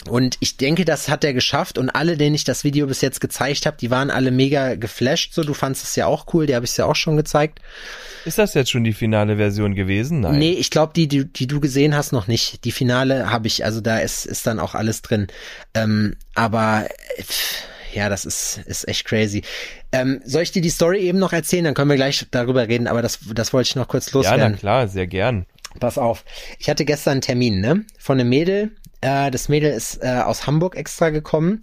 Und ich denke, das hat er geschafft und alle, denen ich das Video bis jetzt gezeigt habe, die waren alle mega geflasht. So, du fandest es ja auch cool, die habe ich ja auch schon gezeigt. Ist das jetzt schon die finale Version gewesen? Nein. Nee, ich glaube, die, die, die du gesehen hast, noch nicht. Die Finale habe ich, also da ist, ist dann auch alles drin. Ähm, aber pff, ja, das ist, ist echt crazy. Ähm, soll ich dir die Story eben noch erzählen? Dann können wir gleich darüber reden, aber das, das wollte ich noch kurz Ja, na loswerden. klar, sehr gern. Pass auf. Ich hatte gestern einen Termin, ne? Von einem Mädel. Äh, das Mädel ist äh, aus Hamburg extra gekommen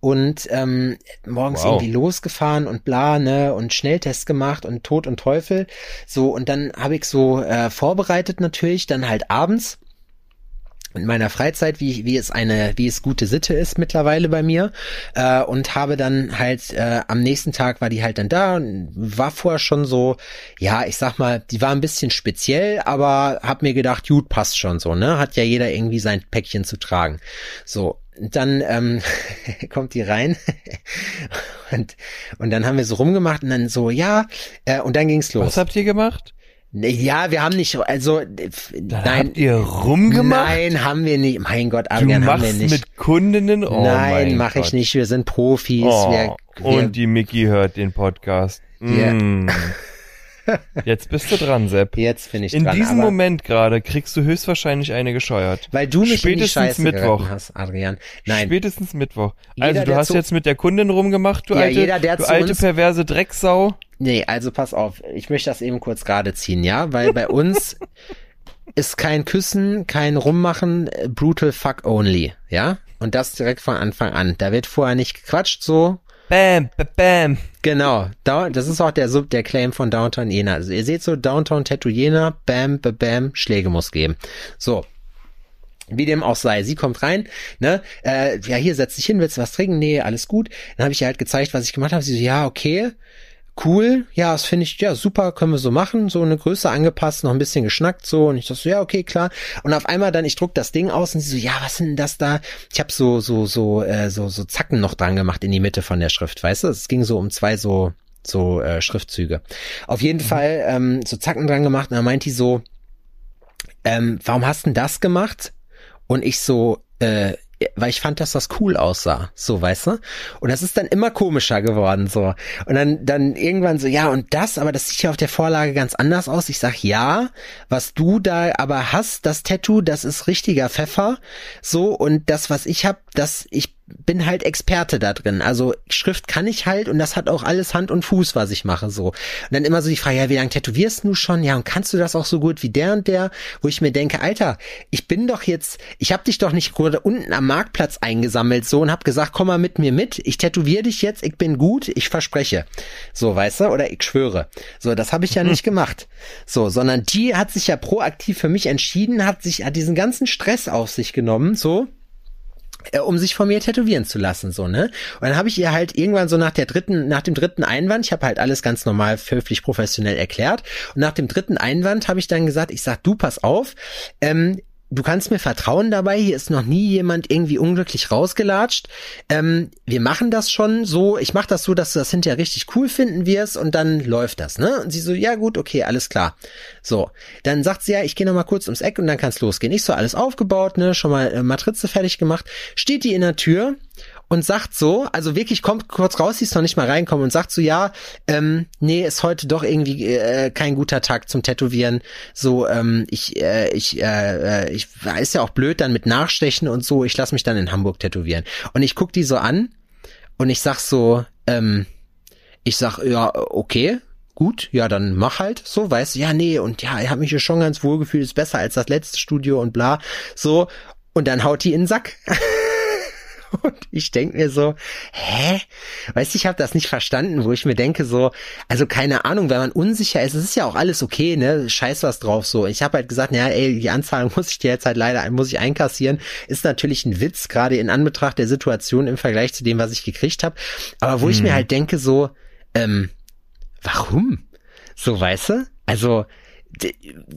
und ähm, morgens Wow. irgendwie losgefahren und bla, ne? Und Schnelltest gemacht und Tod und Teufel. So, und dann habe ich so äh, vorbereitet natürlich, dann halt abends. In meiner Freizeit, wie, wie es eine, wie es gute Sitte ist mittlerweile bei mir. Äh, und habe dann halt äh, am nächsten Tag war die halt dann da und war vorher schon so, ja, ich sag mal, die war ein bisschen speziell, aber hab mir gedacht, gut, passt schon so, ne? Hat ja jeder irgendwie sein Päckchen zu tragen. So, dann ähm, kommt die rein und, und dann haben wir so rumgemacht und dann so, ja, äh, und dann ging's los. Was habt ihr gemacht? Ja, wir haben nicht, also Da nein, habt ihr rumgemacht? nein, haben wir nicht. Mein Gott, du Adrian, haben wir nicht. mit Kundinnen? Oh nein, mache ich nicht. Wir sind Profis. Oh, wir, wir, und die Mickey hört den Podcast. Ja. Mm. Jetzt bist du dran, Sepp. jetzt bin ich In dran. diesem aber, Moment gerade kriegst du höchstwahrscheinlich eine gescheuert. weil du mich in die spätestens Scheiße Mittwoch. hast, Adrian. Nein, Spätestens Mittwoch. Jeder, also du hast jetzt mit der Kundin rumgemacht, du Ja, alte, jeder, der du alte perverse Drecksau. Nee, also pass auf. Ich möchte das eben kurz gerade ziehen, ja, weil bei uns ist kein Küssen, kein Rummachen, äh, brutal fuck only, ja. Und das direkt von Anfang an. Da wird vorher nicht gequatscht, so Bam, bam, bam. Genau, da, das ist auch der Sub, der Claim von Downtown Jena. Also ihr seht so, Downtown Tattoo Jena, bam, bam, bam, Schläge muss geben. So. Wie dem auch sei, sie kommt rein, ne, äh, ja, hier, setz dich hin, willst du was trinken? Nee, alles gut. Dann habe ich ihr halt gezeigt, was ich gemacht habe. Sie so, ja, okay, cool, ja, das finde ich, ja, super, können wir so machen, so eine Größe angepasst, noch ein bisschen geschnackt, so, und ich dachte so, ja, okay, klar. Und auf einmal dann, ich druck das Ding aus und sie so, ja, was sind denn das da? Ich habe so, so, so, äh, so, so Zacken noch dran gemacht in die Mitte von der Schrift, weißt du? Es ging so um zwei so, so äh, Schriftzüge. Auf jeden Fall ähm, so Zacken dran gemacht und dann meint die so, ähm, warum hast denn das gemacht? Und ich so, äh, weil ich fand, dass das cool aussah, so, weißt du? Und das ist dann immer komischer geworden, so. Und dann, dann irgendwann so, ja, und das, aber das sieht ja auf der Vorlage ganz anders aus. Ich sag, ja, was du da aber hast, das Tattoo, das ist richtiger Pfeffer, so, und das, was ich hab, das, ich bin halt Experte da drin. Also Schrift kann ich halt und das hat auch alles Hand und Fuß, was ich mache so. Und dann immer so die Frage, ja, wie lange tätowierst du schon? Ja, und kannst du das auch so gut wie der und der? Wo ich mir denke, Alter, ich bin doch jetzt, ich habe dich doch nicht gerade unten am Marktplatz eingesammelt so und hab gesagt, komm mal mit mir mit, ich tätowiere dich jetzt, ich bin gut, ich verspreche. So, weißt du? Oder ich schwöre. So, das habe ich ja nicht gemacht. So, sondern die hat sich ja proaktiv für mich entschieden, hat sich hat diesen ganzen Stress auf sich genommen, so äh, um sich von mir tätowieren zu lassen, so, ne? Und dann habe ich ihr halt irgendwann so nach der dritten, nach dem dritten Einwand, ich habe halt alles ganz normal, höflich, professionell erklärt. Und nach dem dritten Einwand habe ich dann gesagt, ich sag, du pass auf, ähm, du kannst mir vertrauen dabei, hier ist noch nie jemand irgendwie unglücklich rausgelatscht. Ähm, wir machen das schon so, ich mache das so, dass du das hinterher richtig cool finden wirst und dann läuft das, ne? Und sie so, ja gut, okay, alles klar. So, dann sagt sie ja, ich gehe noch mal kurz ums Eck und dann kann's losgehen. Ich so, alles aufgebaut, ne, schon mal äh, Matrize fertig gemacht. Steht die in der Tür und sagt so, also wirklich kommt kurz raus, sie ist noch nicht mal reinkommen und sagt so, ja, ähm, nee, ist heute doch irgendwie äh, kein guter Tag zum Tätowieren. So, ähm, ich, äh, ich, äh, äh, ich ist ja auch blöd dann mit Nachstechen und so. Ich lass mich dann in Hamburg tätowieren. Und ich guck die so an und ich sag so, ähm, ich sag, ja, okay, gut, ja, dann mach halt so, weißt du, ja, nee, und ja, ich habe mich hier schon ganz wohl gefühlt, ist besser als das letzte Studio und bla, so, und dann haut die in den Sack. Und ich denk mir so, hä? Weißt du, ich habe das nicht verstanden, wo ich mir denke so, also keine Ahnung, wenn man unsicher ist, es ist ja auch alles okay, ne? Scheiß was drauf so. Ich habe halt gesagt, naja, ey, die Anzahlung muss ich dir jetzt halt leider muss ich einkassieren. Ist natürlich ein Witz, gerade in Anbetracht der Situation im Vergleich zu dem, was ich gekriegt habe. Aber wo ich mir halt denke so, ähm, warum? So, weißt du? Also,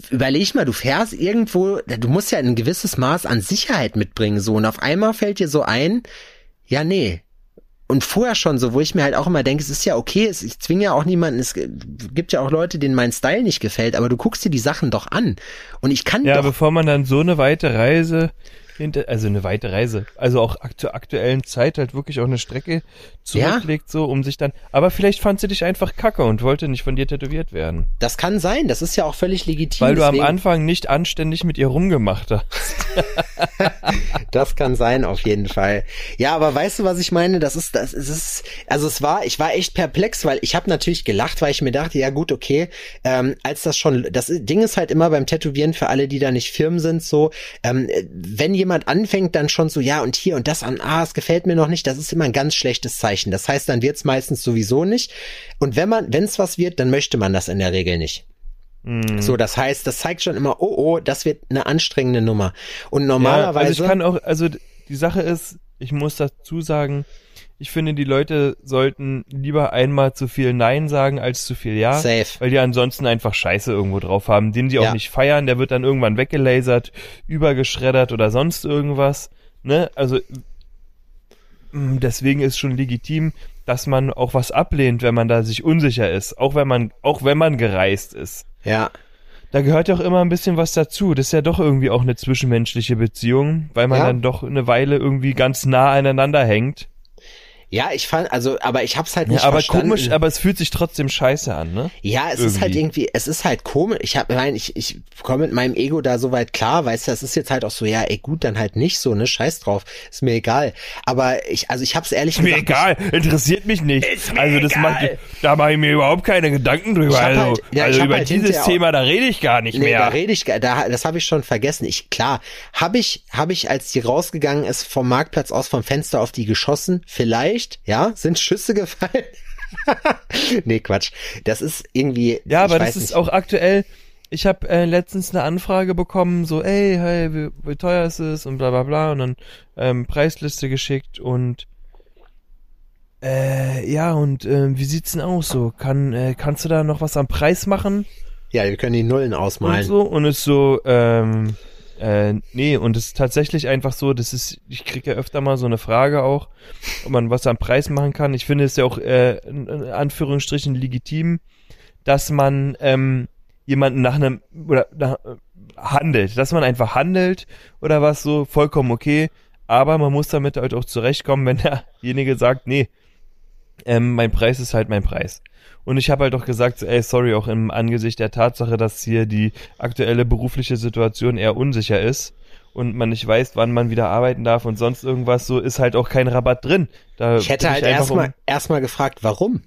überleg mal, du fährst irgendwo, du musst ja ein gewisses Maß an Sicherheit mitbringen, so, und auf einmal fällt dir so ein, ja, nee. Und vorher schon so, wo ich mir halt auch immer denke, es ist ja okay, es, ich zwinge ja auch niemanden, es gibt ja auch Leute, denen mein Style nicht gefällt, aber du guckst dir die Sachen doch an. Und ich kann Ja, doch, bevor man dann so eine weite Reise hinter, also eine weite Reise, also auch zur aktuellen Zeit halt wirklich auch eine Strecke zurücklegt, so um sich dann, aber vielleicht fand sie dich einfach kacke und wollte nicht von dir tätowiert werden. das kann sein, das ist ja auch völlig legitim. Weil du am deswegen- Anfang nicht anständig mit ihr rumgemacht hast. Das kann sein, auf jeden Fall. Ja, aber weißt du, was ich meine? Das ist, das ist, also es war, ich war echt perplex, weil ich habe natürlich gelacht, weil ich mir dachte, ja gut, okay, ähm, als das schon, das Ding ist halt immer beim Tätowieren für alle, die da nicht Firmen sind, so, ähm, wenn jemand anfängt, dann schon so, ja und hier und das an, ah, es gefällt mir noch nicht, das ist immer ein ganz schlechtes Zeichen. Das heißt, dann wird's meistens sowieso nicht. Und wenn man, wenn's was wird, dann möchte man das in der Regel nicht. Mhm. So, das heißt, das zeigt schon immer, oh, oh, das wird eine anstrengende Nummer. Und Ja, normalerweise. also ich kann auch, also die Sache ist, ich muss dazu sagen, ich finde, die Leute sollten lieber einmal zu viel Nein sagen als zu viel Ja. Safe. Weil die ansonsten einfach Scheiße irgendwo drauf haben, den die auch Ja. nicht feiern, der wird dann irgendwann weggelasert, übergeschreddert oder sonst irgendwas. Ne? Also mh, deswegen ist schon legitim, dass man auch was ablehnt, wenn man da sich unsicher ist, auch wenn man, auch wenn man gereist ist. Ja. Da gehört ja auch immer ein bisschen was dazu. Das ist ja doch irgendwie auch eine zwischenmenschliche Beziehung, weil man Ja. dann doch eine Weile irgendwie ganz nah aneinander hängt. Ja, ich fand, also, aber ich hab's halt nicht Ja, aber verstanden. komisch, aber es fühlt sich trotzdem scheiße an, ne? Ja, es ist halt Irgendwie. irgendwie, es ist halt komisch. Ich hab, nein, ich, ich komme mit meinem Ego da so weit klar, weißt du, es ist jetzt halt auch so, ja, ey, gut, dann halt nicht so, ne, scheiß drauf, ist mir egal. Aber ich, also ich hab's ehrlich Mir gesagt. egal, interessiert mich nicht. Ist mir also das egal. macht, da mache ich mir überhaupt keine Gedanken drüber. Also, halt- ja, also über halt dieses auch- Thema, da rede ich gar nicht Nee, da mehr. rede ich, da, das habe ich schon vergessen. Ich, klar, habe ich, habe ich, als die rausgegangen ist, vom Marktplatz aus vom Fenster auf die geschossen? Vielleicht, ja, sind Schüsse gefallen? nee, Quatsch. Das ist irgendwie. Ja, aber das ist nicht. auch aktuell. Ich habe äh, letztens eine Anfrage bekommen, so, ey, hey, wie, wie teuer ist es und bla bla bla und dann ähm, Preisliste geschickt und äh, ja, und äh, wie sieht's denn aus so? Kann, äh, kannst du da noch was am Preis machen? Ja, wir können die Nullen und ausmalen. so und ist so ähm, äh, nee und es ist tatsächlich einfach so das ist ich kriege ja öfter mal so eine Frage auch ob man was am Preis machen kann. Ich finde es ja auch äh, in, Anführungsstrichen legitim dass man ähm, jemanden nach einem oder nach, äh, handelt. Dass man einfach handelt oder was so vollkommen okay. Aber man muss damit halt auch zurechtkommen wenn derjenige sagt nee ähm, mein Preis ist halt mein Preis. Und ich habe halt auch gesagt, ey, sorry, auch im Angesicht der Tatsache, dass hier die aktuelle berufliche Situation eher unsicher ist und man nicht weiß, wann man wieder arbeiten darf und sonst irgendwas, so ist halt auch kein Rabatt drin. Da Ich hätte halt erstmal, um, erstmal gefragt, warum?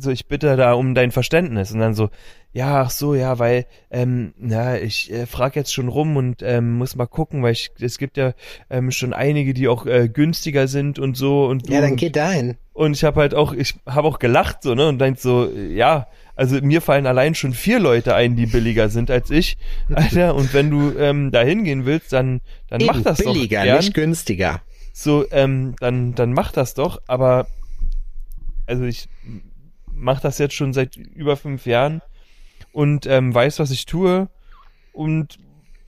so, ich bitte da um dein Verständnis und dann so, ja, ach so, ja, weil, ähm, na, ich äh, frage jetzt schon rum und ähm, muss mal gucken, weil ich, es gibt ja ähm, schon einige, die auch äh, günstiger sind und so und Ja, dann geh dahin. und ich habe halt auch, ich habe auch gelacht so, ne? Und denk so, ja, also mir fallen allein schon vier Leute ein, die billiger sind als ich, Alter. Und wenn du ähm, da hingehen willst, dann dann mach Eben, das billiger, doch gern. nicht günstiger. So, ähm, dann dann mach das doch. Aber also ich mach das jetzt schon seit über fünf Jahren und ähm, weiß, was ich tue und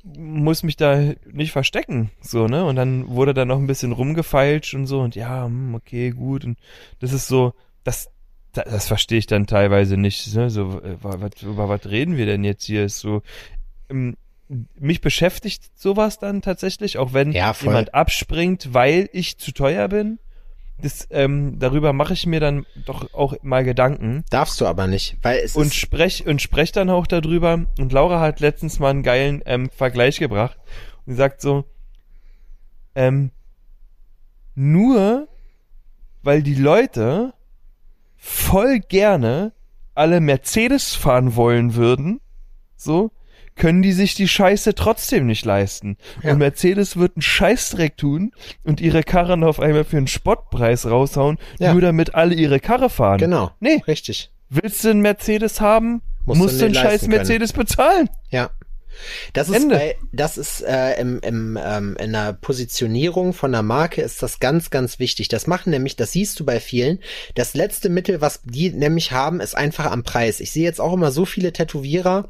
muss mich da nicht verstecken, so, ne? Und dann wurde da noch ein bisschen rumgefeilscht und so und ja, hm, okay, gut. Und das ist so, das, das, das verstehe ich dann teilweise nicht, ne? So, äh, wa- wat, über was reden wir denn jetzt hier? Ist so, ähm, mich beschäftigt sowas dann tatsächlich, auch wenn Ja, jemand abspringt, weil ich zu teuer bin. Das, ähm, darüber mache ich mir dann doch auch mal Gedanken Darfst du aber nicht, weil es und ist, sprech und sprech dann auch darüber. Und Laura hat letztens mal einen geilen ähm, Vergleich gebracht und sagt so, ähm, nur weil die Leute voll gerne alle Mercedes fahren wollen würden, so, können die sich die Scheiße trotzdem nicht leisten. Ja. Und Mercedes wird einen Scheißdreck tun und ihre Karren auf einmal für einen Spottpreis raushauen, Ja. nur damit alle ihre Karre fahren. genau, Nee, richtig. Willst du einen Mercedes haben, Musst musst, du einen den scheiß können. Mercedes bezahlen. Ja. Das ist bei, das ist äh, im, im, ähm, in der Positionierung von der Marke ist das ganz, ganz wichtig. Das machen nämlich, das siehst du bei vielen. Das letzte Mittel, was die nämlich haben, ist einfach am Preis. Ich sehe jetzt auch immer so viele Tätowierer,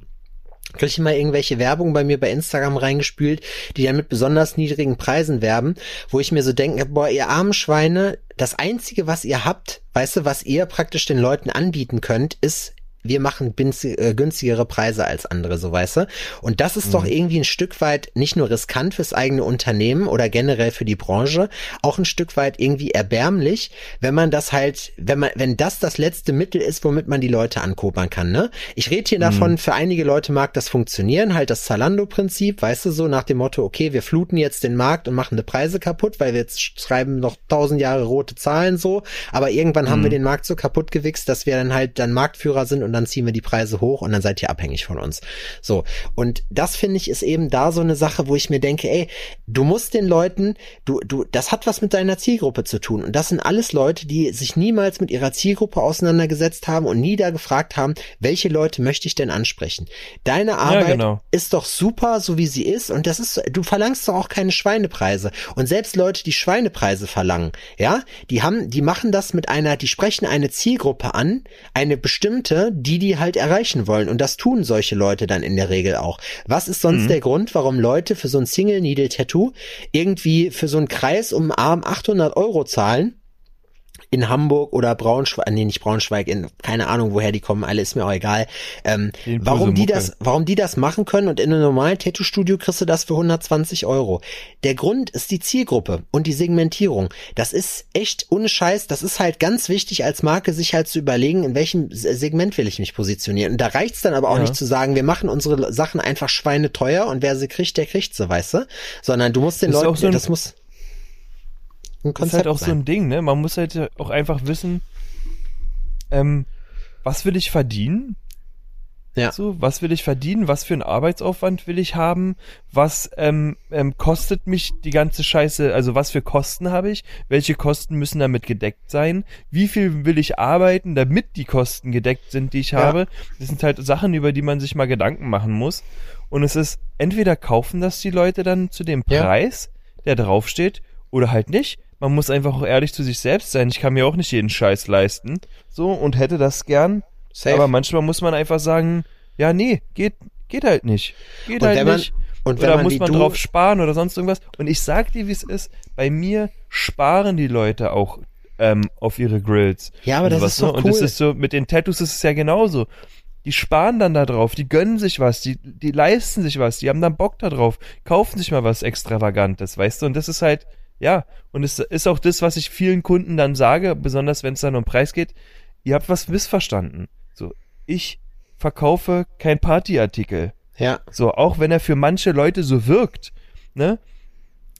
kriege ich immer irgendwelche Werbung bei mir bei Instagram reingespült, die dann mit besonders niedrigen Preisen werben, wo ich mir so denke, boah, ihr armen Schweine, das einzige, was ihr habt, weißt du, was ihr praktisch den Leuten anbieten könnt, ist wir machen äh, günstigere Preise als andere, so weißt du. Und das ist doch irgendwie ein Stück weit nicht nur riskant fürs eigene Unternehmen oder generell für die Branche, auch ein Stück weit irgendwie erbärmlich, wenn man das halt, wenn man, wenn das das letzte Mittel ist, womit man die Leute ankobern kann, ne? Ich rede hier davon, für einige Leute mag das funktionieren, halt das Zalando-Prinzip, weißt du, so nach dem Motto, okay, wir fluten jetzt den Markt und machen die Preise kaputt, weil wir jetzt schreiben noch tausend Jahre rote Zahlen so, aber irgendwann haben wir den Markt so kaputt gewichst, dass wir dann halt dann Marktführer sind und und dann ziehen wir die Preise hoch und dann seid ihr abhängig von uns. So. Und das finde ich ist eben da so eine Sache, wo ich mir denke, ey, du musst den Leuten, du, du, das hat was mit deiner Zielgruppe zu tun. Und das sind alles Leute, die sich niemals mit ihrer Zielgruppe auseinandergesetzt haben und nie da gefragt haben, welche Leute möchte ich denn ansprechen. Deine Arbeit ja, genau. ist doch super, so wie sie ist. Und das ist, du verlangst doch auch keine Schweinepreise. Und selbst Leute, die Schweinepreise verlangen, ja, die haben, die machen das mit einer, die sprechen eine Zielgruppe an, eine bestimmte, die die halt erreichen wollen. Und das tun solche Leute dann in der Regel auch. Was ist sonst mhm. der Grund, warum Leute für so ein Single Needle Tattoo irgendwie für so einen Kreis um den Arm 800 Euro zahlen? In Hamburg oder Braunschweig, nee, nicht Braunschweig, in keine Ahnung, woher die kommen, alle ist mir auch egal. Ähm, warum die das, warum die das machen können und in einem normalen Tattoo-Studio kriegst du das für 120 Euro. Der Grund ist die Zielgruppe und die Segmentierung. Das ist echt ohne Scheiß, das ist halt ganz wichtig als Marke, sich halt zu überlegen, in welchem Segment will ich mich positionieren. Und da reicht's dann aber auch ja. nicht zu sagen, wir machen unsere Sachen einfach schweineteuer und wer sie kriegt, der kriegt sie, weißt du? Sondern du musst den Leuten, so das muss ein Konzept. Das ist halt auch sein. so ein Ding, ne? Man muss halt auch einfach wissen, ähm, was will ich verdienen? Ja. So, was will ich verdienen? Was für einen Arbeitsaufwand will ich haben? Was ähm, ähm, kostet mich die ganze Scheiße? Also was für Kosten habe ich? Welche Kosten müssen damit gedeckt sein? Wie viel will ich arbeiten, damit die Kosten gedeckt sind, die ich ja. habe? Das sind halt Sachen, über die man sich mal Gedanken machen muss. Und es ist entweder kaufen das die Leute dann zu dem Preis, ja. der draufsteht, oder halt nicht man muss einfach auch ehrlich zu sich selbst sein. Ich kann mir auch nicht jeden Scheiß leisten. So, und hätte das gern. Safe. Aber manchmal muss man einfach sagen, ja, nee, geht, geht halt nicht. Geht und halt nicht. Man, und oder man muss man drauf sparen oder sonst irgendwas. Und ich sag dir, wie es ist. Bei mir sparen die Leute auch ähm, auf ihre Grills. Ja, aber das was, ist so ne? cool. Und das ist so, mit den Tattoos ist es ja genauso. Die sparen dann da drauf, die gönnen sich was, die, die leisten sich was, die haben dann Bock da drauf, kaufen sich mal was Extravagantes, weißt du? Und das ist halt, ja, und es ist auch das, was ich vielen Kunden dann sage, besonders wenn es dann um Preis geht. Ihr habt was missverstanden. So, ich verkaufe kein Partyartikel. Ja. So, auch wenn er für manche Leute so wirkt, ne?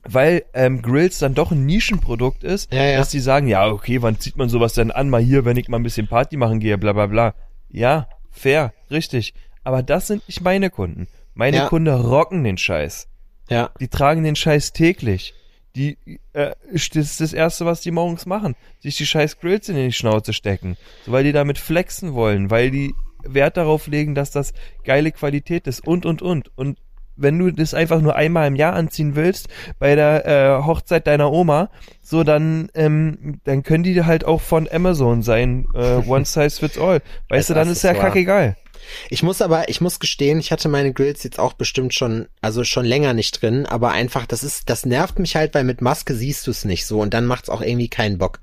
Weil ähm, Grills dann doch ein Nischenprodukt ist, ja, ja. dass die sagen, ja, okay, wann zieht man sowas denn an? Mal hier, wenn ich mal ein bisschen Party machen gehe, bla bla bla. Ja, fair, richtig. Aber das sind nicht meine Kunden. Meine ja. Kunden rocken den Scheiß. Ja. Die tragen den Scheiß täglich. Die, äh, das ist das Erste, was die morgens machen. Sich die scheiß Grills in die Schnauze stecken. So, weil die damit flexen wollen, weil die Wert darauf legen, dass das geile Qualität ist und, und, und. Und wenn du das einfach nur einmal im Jahr anziehen willst, bei der äh, Hochzeit deiner Oma, so dann, ähm, dann können die halt auch von Amazon sein, äh, one size fits all. Weißt du, dann ist ja kackegal. Ich muss aber, ich muss gestehen, ich hatte meine Grills jetzt auch bestimmt schon, also schon länger nicht drin, aber einfach, das ist, das nervt mich halt, weil mit Maske siehst du es nicht so und dann macht's auch irgendwie keinen Bock.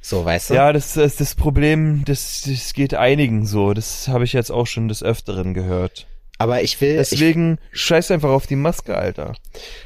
So, weißt du? Ja, das ist das Problem, das, das geht einigen so. Das habe ich jetzt auch schon des Öfteren gehört. Aber ich will. Deswegen ich, scheiß einfach auf die Maske, Alter.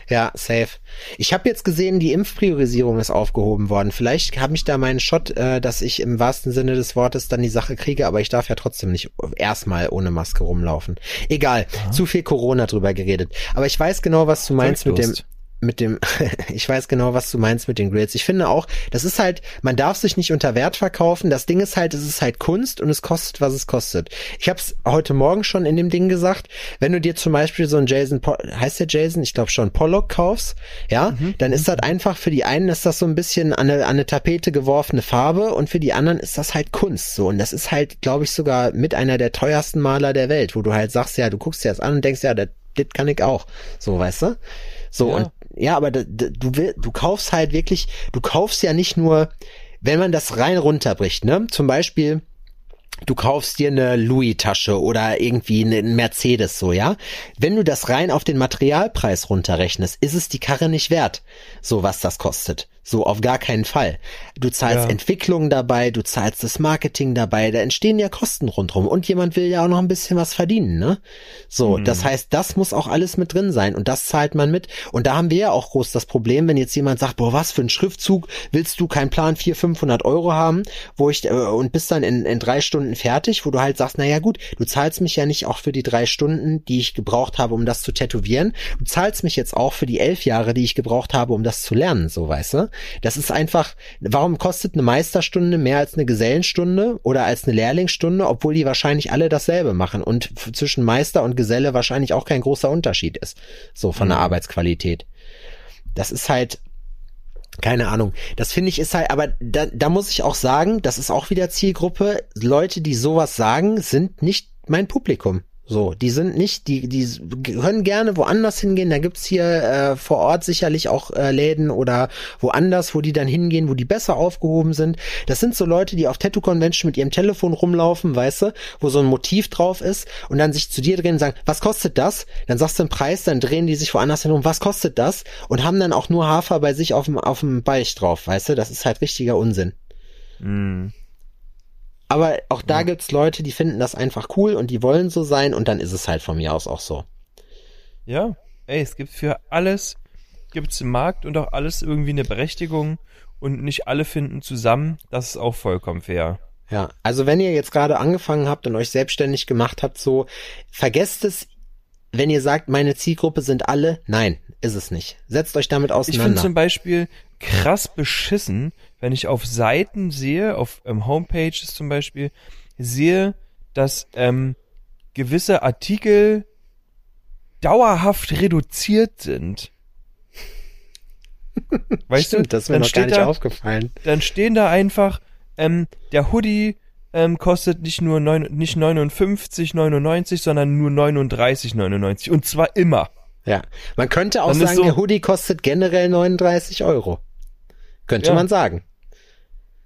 Ja, safe. Ich habe jetzt gesehen, die Impfpriorisierung ist aufgehoben worden. Vielleicht habe ich da meinen Shot, äh, dass ich im wahrsten Sinne des Wortes dann die Sache kriege, aber ich darf ja trotzdem nicht erstmal ohne Maske rumlaufen. Egal, Aha. zu viel Corona drüber geredet. Aber ich weiß genau, was du meinst mit dem mit dem, ich weiß genau, was du meinst mit den Grills. Ich finde auch, das ist halt, man darf sich nicht unter Wert verkaufen. Das Ding ist halt, es ist halt Kunst und es kostet, was es kostet. Ich habe es heute Morgen schon in dem Ding gesagt. Wenn du dir zum Beispiel so ein Jason, heißt der Jason? Ich glaube schon Pollock kaufst, ja, mhm. dann ist das einfach für die einen ist das so ein bisschen an eine, an eine Tapete geworfene Farbe und für die anderen ist das halt Kunst. So und das ist halt, glaube ich, sogar mit einer der teuersten Maler der Welt, wo du halt sagst, ja, du guckst dir das an und denkst, ja, das, das kann ich auch. So, weißt du? So ja. und ja, aber du, du, du kaufst halt wirklich, du kaufst ja nicht nur, wenn man das rein runterbricht, ne? Zum Beispiel, du kaufst dir eine Louis-Tasche oder irgendwie einen Mercedes so, ja? Wenn du das rein auf den Materialpreis runterrechnest, ist es die Karre nicht wert, so was das kostet. So auf gar keinen Fall. Du zahlst ja. Entwicklung dabei, du zahlst das Marketing dabei, da entstehen ja Kosten rundherum und jemand will ja auch noch ein bisschen was verdienen, ne? So, mhm. das heißt, das muss auch alles mit drin sein und das zahlt man mit. Und da haben wir ja auch groß das Problem, wenn jetzt jemand sagt, boah, was für ein Schriftzug, willst du keinen Plan 400, 500 Euro haben, wo ich, äh, und bist dann in, in drei Stunden fertig, wo du halt sagst, naja gut, du zahlst mich ja nicht auch für die drei Stunden, die ich gebraucht habe, um das zu tätowieren. Du zahlst mich jetzt auch für die elf Jahre, die ich gebraucht habe, um das zu lernen, so weißt du? Das ist einfach, warum kostet eine Meisterstunde mehr als eine Gesellenstunde oder als eine Lehrlingsstunde, obwohl die wahrscheinlich alle dasselbe machen und zwischen Meister und Geselle wahrscheinlich auch kein großer Unterschied ist, so von der Arbeitsqualität. Das ist halt, keine Ahnung. Das finde ich ist halt, aber da, da muss ich auch sagen, das ist auch wieder Zielgruppe. Leute, die sowas sagen, sind nicht mein Publikum. So, die sind nicht, die, die können gerne woanders hingehen. Da gibt's hier äh, vor Ort sicherlich auch äh, Läden oder woanders, wo die dann hingehen, wo die besser aufgehoben sind. Das sind so Leute, die auf Tattoo Convention mit ihrem Telefon rumlaufen, weißt du, wo so ein Motiv drauf ist und dann sich zu dir drehen und sagen, was kostet das? Dann sagst du einen Preis, dann drehen die sich woanders hin um, was kostet das? Und haben dann auch nur Hafer bei sich auf dem, auf dem Beicht drauf, weißt du? Das ist halt richtiger Unsinn. Mm. Aber auch da gibt's Leute, die finden das einfach cool und die wollen so sein und dann ist es halt von mir aus auch so. Ja, ey, es gibt für alles, gibt's einen Markt und auch alles irgendwie eine Berechtigung und nicht alle finden zusammen, das ist auch vollkommen fair. Ja, also wenn ihr jetzt gerade angefangen habt und euch selbstständig gemacht habt, so vergesst es, wenn ihr sagt, meine Zielgruppe sind alle, nein, ist es nicht. Setzt euch damit Ich finde auseinander. zum Beispiel krass beschissen, wenn ich auf Seiten sehe, auf ähm, Homepages zum Beispiel, sehe, dass ähm, gewisse Artikel dauerhaft reduziert sind. Weißt Stimmt, du, das ist mir dann noch gar nicht da, aufgefallen. dann stehen da einfach, ähm, der Hoodie ähm, kostet nicht nur neun, nicht 59,99, sondern nur 39,99 und zwar immer. Ja, man könnte auch Dann sagen, so- der Hoodie kostet generell 39 Euro. Könnte Ja. man sagen.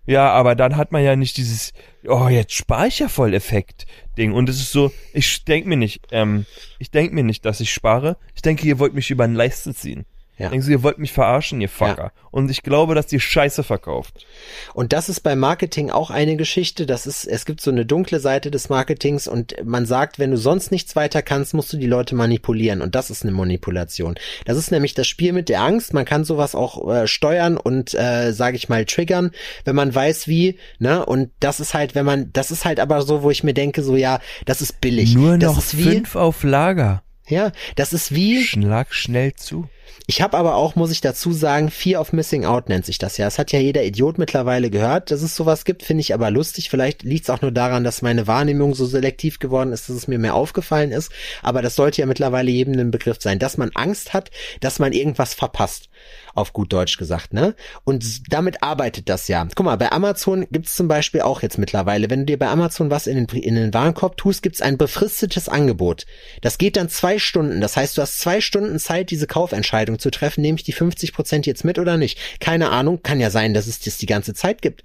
Ja, aber dann hat man ja nicht dieses, oh, jetzt spare ich ja voll Effekt Ding. Und es ist so, ich denk mir nicht, ähm, ich denk mir nicht, dass ich spare. Ich denke, ihr wollt mich über den Leisten ziehen. Ja. Denkst du, ihr wollt mich verarschen, ihr Fucker. Und ich glaube, dass ihr Scheiße verkauft. Und das ist beim Marketing auch eine Geschichte. Das ist, es gibt so eine dunkle Seite des Marketings und man sagt, wenn du sonst nichts weiter kannst, musst du die Leute manipulieren. Und das ist eine Manipulation. Das ist nämlich das Spiel mit der Angst. Man kann sowas auch äh, steuern und, äh, sage ich mal, triggern, wenn man weiß wie. Ne? Und das ist halt, wenn man, das ist halt aber so, wo ich mir denke, so ja, das ist billig. Nur das noch fünf auf Lager. Ja, das ist wie. Schlag schnell zu. Ich habe aber auch, muss ich dazu sagen, Fear of Missing Out nennt sich das ja. Es hat ja jeder Idiot mittlerweile gehört, dass es sowas gibt, finde ich aber lustig. Vielleicht liegt es auch nur daran, dass meine Wahrnehmung so selektiv geworden ist, dass es mir mehr aufgefallen ist. Aber das sollte ja mittlerweile jedem ein Begriff sein, dass man Angst hat, dass man irgendwas verpasst. Auf gut Deutsch gesagt, ne? Und damit arbeitet das ja. Guck mal, bei Amazon gibt's zum Beispiel auch jetzt mittlerweile, wenn du dir bei Amazon was in den, in den Warenkorb tust, gibt's ein befristetes Angebot. Das geht dann zwei Stunden. Das heißt, du hast zwei Stunden Zeit, diese Kaufentscheidung zu treffen. Nehme ich die 50 Prozent jetzt mit oder nicht? Keine Ahnung. Kann ja sein, dass es das die ganze Zeit gibt.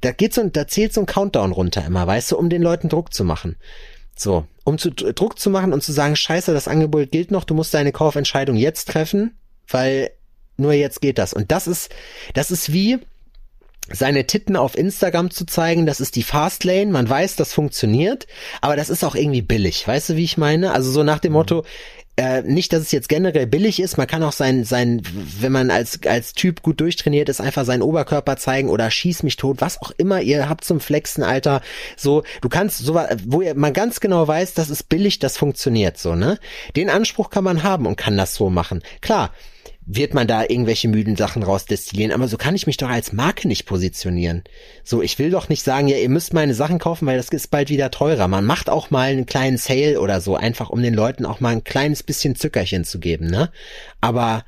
Da geht so, da zählt so ein Countdown runter immer, weißt du, um den Leuten Druck zu machen. So, um zu Druck zu machen und zu sagen, scheiße, das Angebot gilt noch, du musst deine Kaufentscheidung jetzt treffen, weil nur jetzt geht das. Und das ist, das ist wie seine Titten auf Instagram zu zeigen, das ist die Fastlane, man weiß, das funktioniert, aber das ist auch irgendwie billig, weißt du, wie ich meine? Also so nach dem Motto, äh, nicht, dass es jetzt generell billig ist, man kann auch sein, sein, wenn man als, als Typ gut durchtrainiert ist, einfach seinen Oberkörper zeigen oder schieß mich tot, was auch immer ihr habt zum Flexen, Alter, so, du kannst so, wo ihr, man ganz genau weiß, das ist billig, das funktioniert so, ne? Den Anspruch kann man haben und kann das so machen. Klar, wird man da irgendwelche müden Sachen rausdestillieren. Aber so kann ich mich doch als Marke nicht positionieren. So, ich will doch nicht sagen, ja, ihr müsst meine Sachen kaufen, weil das ist bald wieder teurer. Man macht auch mal einen kleinen Sale oder so, einfach um den Leuten auch mal ein kleines bisschen Zückerchen zu geben, ne? Aber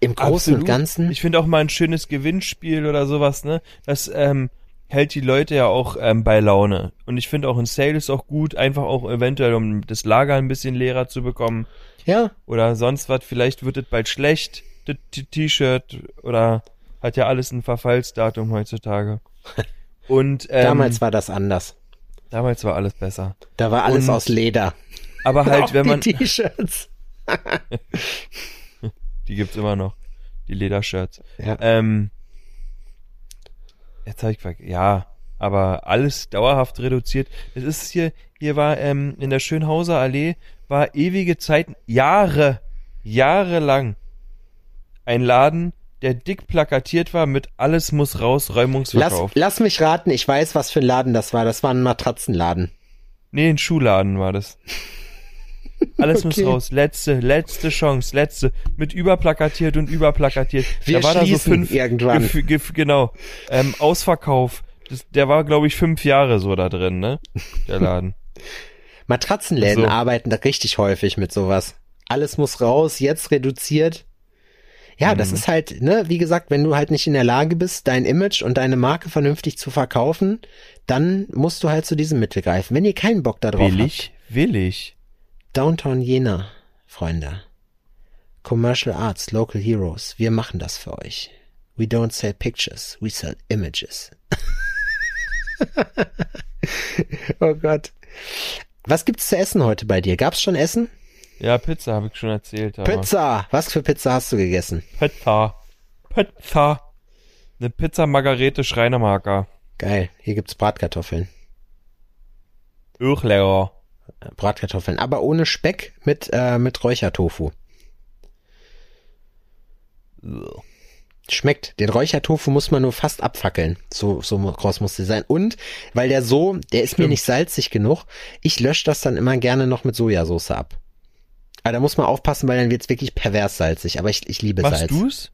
im Großen und Absolut. Ganzen, Ich finde auch mal ein schönes Gewinnspiel oder sowas, ne? Das ähm, hält die Leute ja auch ähm, bei Laune. Und ich finde auch ein Sale ist auch gut, einfach auch eventuell, um das Lager ein bisschen leerer zu bekommen. ja, Oder sonst was, vielleicht wird es bald schlecht, das T-Shirt, oder hat ja alles ein Verfallsdatum heutzutage. Und ähm, damals war das anders. damals war alles besser. Da war alles und- aus Leder. Aber Auch halt, wenn man, die T-Shirts. die gibt's immer noch, die Ledershirts. Ja. Ähm, jetzt habe ich ja, aber alles dauerhaft reduziert. Es ist hier, hier war ähm, in der Schönhauser Allee war ewige Zeit, Jahre, jahrelang ein Laden, der dick plakatiert war mit alles muss raus, Lass, Räumungsverkauf. lass mich raten, ich weiß, was für ein Laden das war. Das war ein Matratzenladen. nee, ein Schuhladen war das. Alles Okay. muss raus. Letzte, letzte Chance, letzte. Mit überplakatiert und überplakatiert. Wir da war da so fünf, irgendwann. Gef, gef, genau. Ähm, Ausverkauf. Das, der war, glaube ich, fünf Jahre so da drin, ne? Der Laden. Matratzenläden So. arbeiten da richtig häufig mit sowas. Alles muss raus, jetzt reduziert. Ja, das Mhm. ist halt, ne, wie gesagt, wenn du halt nicht in der Lage bist, dein Image und deine Marke vernünftig zu verkaufen, dann musst du halt zu diesem Mittel greifen. Wenn ihr keinen Bock darauf Will habt. ich? Will ich? Downtown Jena, Freunde. Commercial Arts, Local Heroes. Wir machen das für euch. We don't sell pictures, we sell images. oh Gott. Was gibt's zu essen heute bei dir? Gab's schon Essen? Ja, Pizza habe ich schon erzählt. Pizza! Was für Pizza hast du gegessen? Pizza. Pizza. Eine Pizza Margarete Schreinermarker. Geil. Hier gibt's Bratkartoffeln. Uch, lecker. Äh, Bratkartoffeln, aber ohne Speck mit, äh, mit Räuchertofu. Schmeckt. Den Räuchertofu muss man nur fast abfackeln. So, so groß muss der sein. Und, weil der so, der ist mir nicht salzig genug, ich lösche das dann immer gerne noch mit Sojasauce ab. Aber da muss man aufpassen, weil dann wird's wirklich pervers salzig. Aber ich, ich liebe Machst Salz. du's?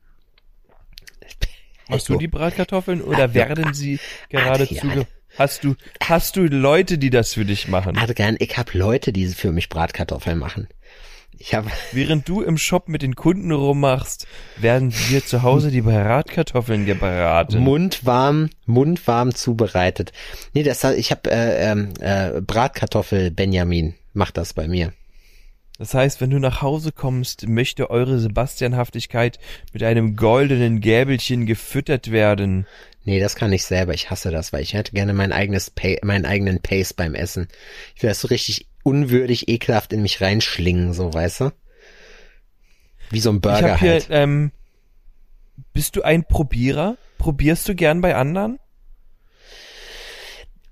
Machst du die Bratkartoffeln oder werden sie gerade Adrian. zuge... Hast du, hast du Leute, die das für dich machen? Adrian, ich habe Leute, die für mich Bratkartoffeln machen. Ich habe Während du im Shop mit den Kunden rummachst, werden dir zu Hause die Bratkartoffeln gebraten. mundwarm, mundwarm zubereitet. Nee, das ich habe äh, ähm, äh, Bratkartoffel Benjamin macht das bei mir. Das heißt, wenn du nach Hause kommst, möchte eure Sebastianhaftigkeit mit einem goldenen Gäbelchen gefüttert werden. Nee, das kann ich selber. Ich hasse das, weil ich hätte gerne mein eigenes pa meinen eigenen Pace beim Essen. Ich will das so richtig unwürdig, ekelhaft in mich reinschlingen, so weißt du? Wie so ein ich Burger hab hier, halt. ähm, bist du ein Probierer? Probierst du gern bei anderen?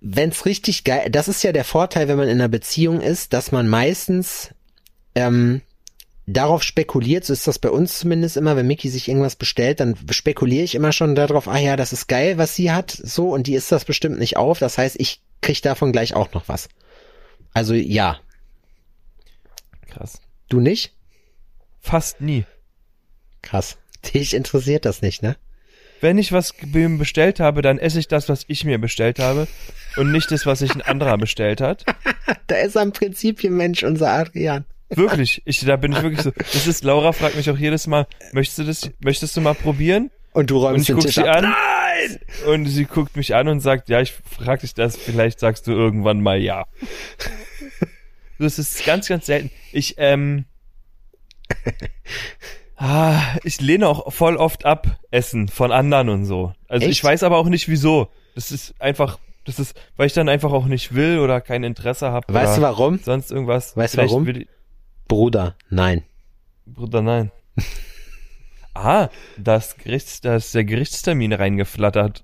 Wenn's richtig geil, das ist ja der Vorteil, wenn man in einer Beziehung ist, dass man meistens ähm, darauf spekuliert, so ist das bei uns zumindest immer, wenn Mickey sich irgendwas bestellt, dann spekuliere ich immer schon darauf, ah ja, das ist geil, was sie hat, so, und die isst das bestimmt nicht auf, das heißt, ich krieg davon gleich auch noch was. Also ja, Krass. du nicht? Fast nie. Krass. Dich interessiert das nicht, ne? Wenn ich was be- bestellt habe, dann esse ich das, was ich mir bestellt habe und nicht das, was sich ein anderer bestellt hat. Da ist am Prinzipienmensch unser Adrian. Wirklich, ich, da bin ich wirklich so. Das ist, Laura fragt mich auch jedes Mal, möchtest du das, möchtest du mal probieren? Und du Und räumst ich den Tisch sie ab. an. Nein! Und sie guckt mich an und sagt, ja, ich frag dich das, vielleicht sagst du irgendwann mal ja. Das ist ganz, ganz selten. Ich, ähm, ah, ich lehne auch voll oft ab, Essen von anderen und so. Also Echt? ich weiß aber auch nicht wieso. Das ist einfach, das ist, weil ich dann einfach auch nicht will oder kein Interesse habe. Weißt du warum? Sonst irgendwas. Weißt du warum? Will Bruder, nein. Bruder, nein. ah, das Gerichts, da ist der Gerichtstermin reingeflattert.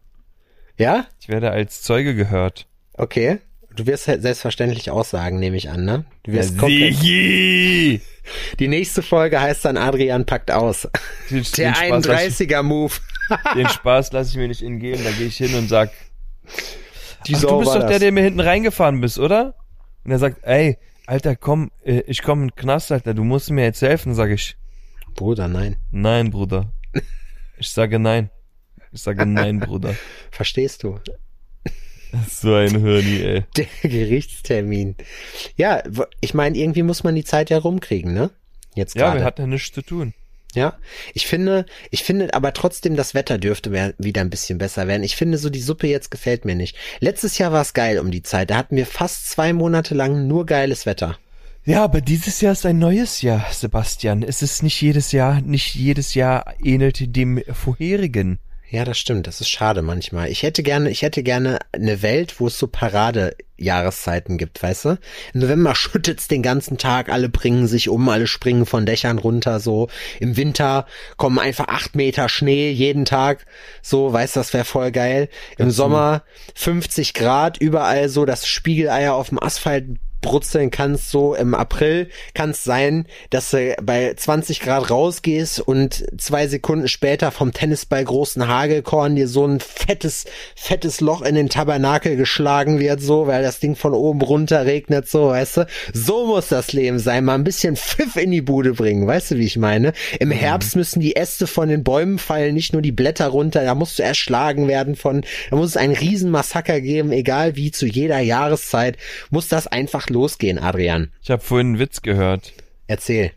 Ja? Ich werde als Zeuge gehört. Okay. Du wirst halt selbstverständlich Aussagen, nehme ich an, ne? Du wirst komplett. Sigi! Die nächste Folge heißt dann Adrian packt aus. Den, Der den Spaß lass 31er Move. ich, den Spaß lasse ich mir nicht entgehen. Da gehe ich hin und sag, Ach, du bist doch der, das. der mir hinten reingefahren bist, oder? Und er sagt, ey, Alter, komm, äh, ich komm in den Knast, Alter, du musst mir jetzt helfen, sag ich. Bruder, nein. Nein, Bruder. Ich sage nein. Ich sage nein, Bruder. Verstehst du? So ein Hirni, ey. Der Gerichtstermin. Ja, ich meine, irgendwie muss man die Zeit ja rumkriegen, ne? Jetzt Ja, gerade. wir hatten ja nichts zu tun. Ja, ich finde, ich finde aber trotzdem, das Wetter dürfte wieder ein bisschen besser werden. Ich finde so, die Suppe jetzt gefällt mir nicht. Letztes Jahr war es geil um die Zeit. Da hatten wir fast zwei Monate lang nur geiles Wetter. Ja, aber dieses Jahr ist ein neues Jahr, Sebastian. Es ist nicht jedes Jahr, nicht jedes Jahr ähnelt dem vorherigen. Ja, das stimmt. Das ist schade manchmal. Ich hätte gerne, ich hätte gerne eine Welt, wo es so Parade-Jahreszeiten gibt, weißt du? Im November schüttet's den ganzen Tag, alle bringen sich um, alle springen von Dächern runter, so. Im Winter kommen einfach acht Meter Schnee jeden Tag, so, weißt du, das wäre voll geil. Im Sommer 50 Grad, überall so, dass Spiegeleier auf dem Asphalt brutzeln kannst, so im April, kann es sein, dass du bei 20 Grad rausgehst und zwei Sekunden später vom Tennisball großen Hagelkorn dir so ein fettes, fettes Loch in den Tabernakel geschlagen wird, so, weil das Ding von oben runter regnet, so, weißt du? So muss das Leben sein, mal ein bisschen Pfiff in die Bude bringen, weißt du, wie ich meine? Im Herbst müssen die Äste von den Bäumen fallen, nicht nur die Blätter runter, da musst du erschlagen werden von, da muss es ein Riesenmassaker geben, egal wie, zu jeder Jahreszeit, muss das einfach losgehen, Adrian. Ich habe vorhin einen Witz gehört. Erzähl.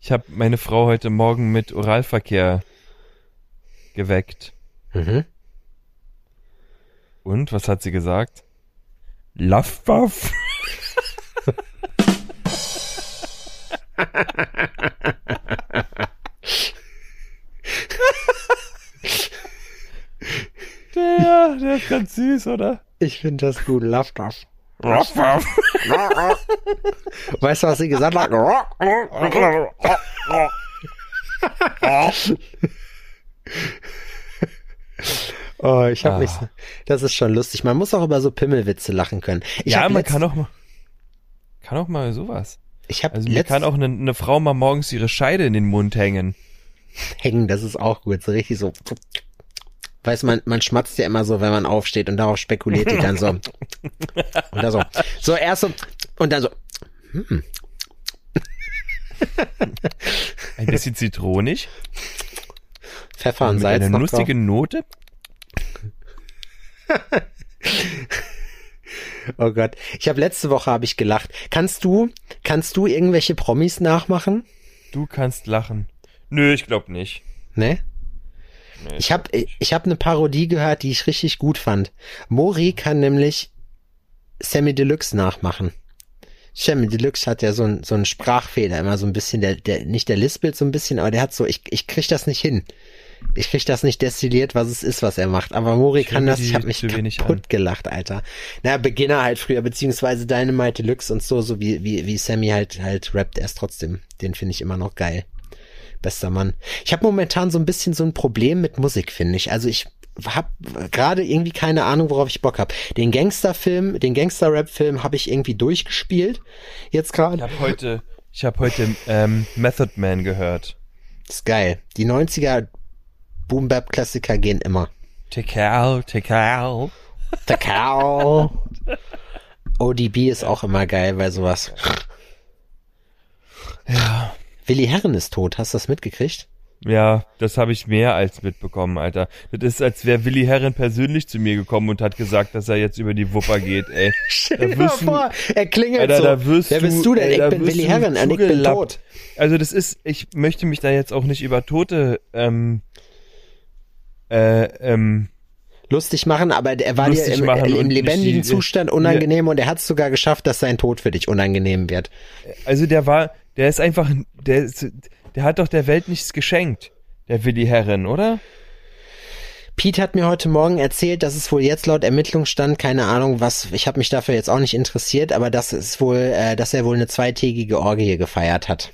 Ich habe meine Frau heute Morgen mit Oralverkehr geweckt. Mhm. Und was hat sie gesagt? Luftwaffe. der, der ist ganz süß, oder? Ich finde das gut. Luftwaffe. Weißt du, was sie gesagt hat? Oh, ich habe Ah. mich. Das ist schon lustig. Man muss auch über so Pimmelwitze lachen können. Ich Ja, hab man kann auch mal, kann auch mal sowas. Ich habe Also kann auch eine, eine Frau mal morgens ihre Scheide in den Mund hängen. hängen. Das ist auch gut. So richtig so. Weiß man, man schmatzt ja immer so, wenn man aufsteht und darauf spekuliert die dann so. Und da so. So erst so und dann so. Ein bisschen zitronig. Pfeffer und mit Salz einer noch nussigen Note. Oh Gott. Ich habe letzte Woche habe ich gelacht. Kannst du, kannst du irgendwelche Promis nachmachen? Du kannst lachen. Nö, ich glaube nicht. Ne? Nee, Ich habe ich hab eine Parodie gehört, die ich richtig gut fand. Mori kann nämlich Sammy Deluxe nachmachen. Sammy Deluxe hat ja so ein so Sprachfehler, immer so ein bisschen der der nicht der lispelt so ein bisschen, aber der hat so ich ich krieg das nicht hin. Ich krieg das nicht destilliert, was es ist, was er macht. Aber Mori kann das. Ich habe mich kaputt gelacht, Alter. Na, Beginner halt früher, beziehungsweise Dynamite Deluxe und so, so wie wie wie Sammy halt halt rappt, er ist trotzdem. Den finde ich immer noch geil. Bester Mann. Ich habe momentan so ein bisschen so ein Problem mit Musik, finde ich. Also ich habe gerade irgendwie keine Ahnung, worauf ich Bock habe. Den Gangsterfilm, den Gangster-Rap-Film habe ich irgendwie durchgespielt. Jetzt Ich gerade. habe heute, ich habe heute ähm, Method Man gehört. Ist geil. Die 90er Boom-Bap-Klassiker gehen immer. Tekal, Tekal. Cow. ODB ist auch immer geil bei sowas. Ja. Willi Herren ist tot. Hast du das mitgekriegt? Ja, das habe ich mehr als mitbekommen, Alter. Das ist, als wäre Willi Herren persönlich zu mir gekommen und hat gesagt, dass er jetzt über die Wupper geht, ey. Stell dir mal vor, er klingelt Alter, so. da wirst Wer bist du denn? ey, ich da bin Willi Herren und ich bin tot. Also das ist, ich möchte mich da jetzt auch nicht über Tote, ähm, äh, ähm, lustig machen, aber er war dir im, im lebendigen die- Zustand unangenehm und er hat es sogar geschafft, dass sein Tod für dich unangenehm wird. also der war, der ist einfach, der ist, der hat doch der Welt nichts geschenkt, der Willi Herren, oder? Pete hat mir heute Morgen erzählt, dass es wohl jetzt laut Ermittlungsstand, keine Ahnung was, ich habe mich dafür jetzt auch nicht interessiert, aber dass es wohl, äh, dass er wohl eine zweitägige Orgie gefeiert hat.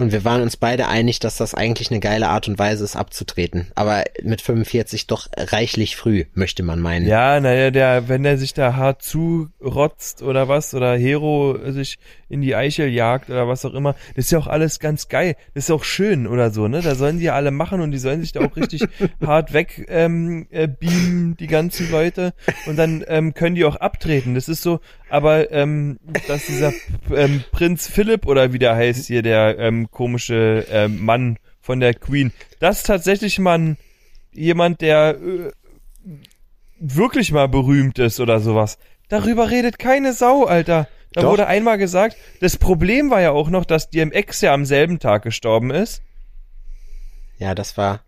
Und wir waren uns beide einig, dass das eigentlich eine geile Art und Weise ist, abzutreten. Aber mit 45 doch reichlich früh, möchte man meinen. Ja, naja, der, wenn der sich da hart zurotzt oder was, oder Hero sich in die Eichel jagt oder was auch immer, das ist ja auch alles ganz geil. Das ist auch schön oder so, ne? Da sollen die ja alle machen und die sollen sich da auch richtig hart weg ähm, äh, beamen, die ganzen Leute. Und dann ähm, können die auch abtreten. Das ist so, aber ähm, dass dieser ähm, Prinz Philipp oder wie der heißt hier, der ähm, komische ähm, Mann von der Queen, das ist tatsächlich mal ein, jemand, der äh, wirklich mal berühmt ist oder sowas. Darüber redet keine Sau, Alter. Da Doch. wurde einmal gesagt, das Problem war ja auch noch, dass DMX ja am selben Tag gestorben ist. Ja, das war.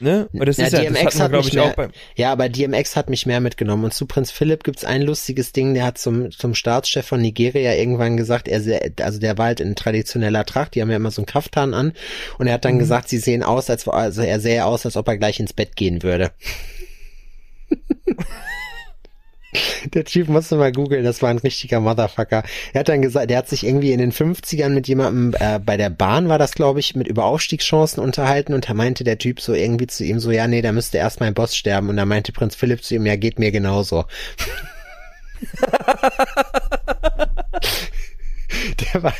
Ne? Und das ist ja, das DMX wir, hat glaube mich ich, auch mehr, beim. ja, aber DMX hat mich mehr mitgenommen. Und zu Prinz Philipp gibt's ein lustiges Ding, der hat zum, zum Staatschef von Nigeria irgendwann gesagt, er, also der war halt in traditioneller Tracht, die haben ja immer so einen Kaftan an. Und er hat Mhm. dann gesagt, sie sehen aus, als, also er sähe aus, als ob er gleich ins Bett gehen würde. Der Typ musste mal googeln, das war ein richtiger Motherfucker. Er hat dann gesagt, der hat sich irgendwie in den 50ern mit jemandem, äh, bei der Bahn war das, glaube ich, mit über Aufstiegschancen unterhalten und da meinte der Typ so irgendwie zu ihm so, ja, nee, da müsste erst mein Boss sterben und da meinte Prinz Philipp zu ihm, ja, geht mir genauso. Der war,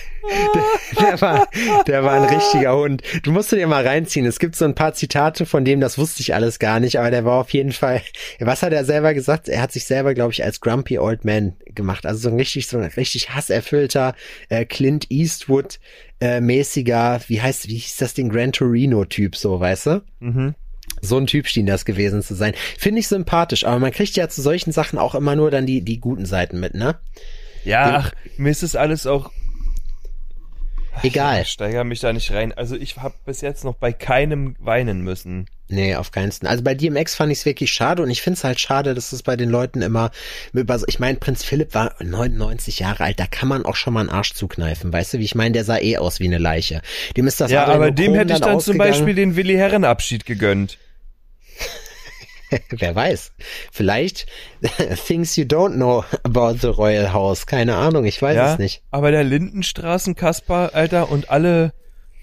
der, der, war, der war ein richtiger Hund. Du musst dir mal reinziehen. Es gibt so ein paar Zitate von dem, das wusste ich alles gar nicht, aber der war auf jeden Fall, was hat er selber gesagt? Er hat sich selber, glaube ich, als Grumpy Old Man gemacht. Also so ein richtig, so ein richtig hasserfüllter äh, Clint Eastwood äh, mäßiger, wie heißt, wie hieß das Ding, Gran Torino Typ, so, weißt du? Mhm. So ein Typ schien das gewesen zu sein. Finde ich sympathisch, aber man kriegt ja zu solchen Sachen auch immer nur dann die, die guten Seiten mit, ne? Ja, ach, mir ist das alles auch Egal. Ich steigere mich da nicht rein. Also ich habe bis jetzt noch bei keinem weinen müssen. Nee, auf keinen Fall. Also bei DMX fand ich es wirklich schade und ich finde es halt schade, dass es bei den Leuten immer über ich meine, Prinz Philipp war 99 Jahre alt, da kann man auch schon mal einen Arsch zukneifen, weißt du, wie ich meine, der sah eh aus wie eine Leiche. Dem ist das Ja, aber dem hätte ich dann ausgegangen. zum Beispiel den Willi Herren Abschied gegönnt. Wer weiß. Vielleicht things you don't know about the Royal House. Keine Ahnung, ich weiß ja, es nicht. aber der Lindenstraßen Kasper, Alter, und alle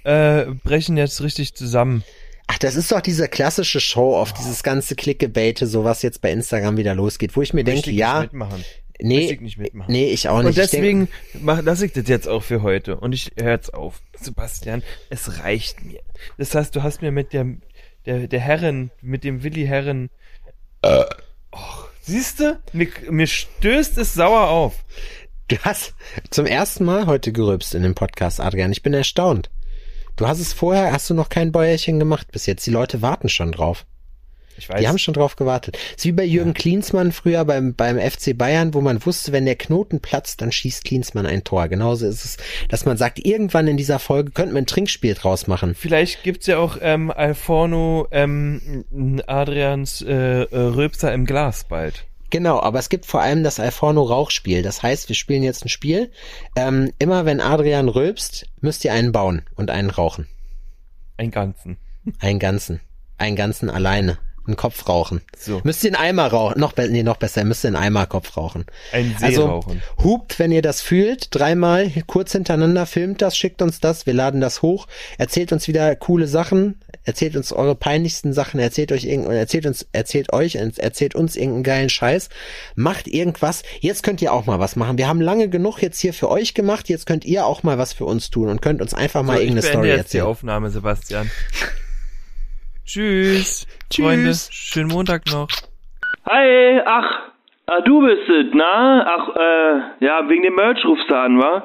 äh, brechen jetzt richtig zusammen. Ach, das ist doch diese klassische Show auf dieses ganze Clickebait, so was jetzt bei Instagram wieder losgeht, wo ich mir denke, ja, nicht mitmachen. Nee, ich nicht mitmachen. nee, ich auch nicht. Und deswegen mach, lasse ich das jetzt auch für heute. Und ich höre jetzt auf. Sebastian, es reicht mir. Das heißt, du hast mir mit der, der, der Herren, mit dem Willi Herren. Oh, siehst du? Mir, mir stößt es sauer auf. Du hast zum ersten Mal heute gerülpst in dem Podcast, Adrian. Ich bin erstaunt. Du hast es vorher, hast du noch kein Bäuerchen gemacht bis jetzt. Die Leute warten schon drauf. Ich weiß. Die haben schon drauf gewartet. Es ist wie bei Jürgen Klinsmann früher beim, beim FC Bayern, wo man wusste, wenn der Knoten platzt, dann schießt Klinsmann ein Tor. Genauso ist es, dass man sagt, irgendwann in dieser Folge könnte man ein Trinkspiel draus machen. Vielleicht gibt's ja auch ähm, Alforno ähm, Adrians äh, äh, Röpser im Glas bald. Genau, aber es gibt vor allem das Alforno Rauchspiel. Das heißt, wir spielen jetzt ein Spiel. Ähm, immer wenn Adrian rülpst, müsst ihr einen bauen und einen rauchen. Ein Ganzen. Einen ganzen. Einen ganzen alleine. Einen Kopf rauchen. So. Müsst ihr einen Eimer rauchen. Noch, be nee, noch besser, ihr müsst einen Eimer Kopf rauchen. Ein See Also rauchen. hupt, wenn ihr das fühlt, dreimal kurz hintereinander, filmt das, schickt uns das, wir laden das hoch, erzählt uns wieder coole Sachen, erzählt uns eure peinlichsten Sachen, erzählt euch irgend, erzählt uns, erzählt euch, erzählt uns irgendeinen geilen Scheiß, macht irgendwas. Jetzt könnt ihr auch mal was machen. Wir haben lange genug jetzt hier für euch gemacht, jetzt könnt ihr auch mal was für uns tun und könnt uns einfach mal So, irgendeine Story jetzt die erzählen. Aufnahme, Sebastian. Tschüss. Tschüss. Freunde, schönen Montag noch. Hi, ach, ah, du bist es, na? Ach, äh, ja, wegen dem Merch rufst du an, wa?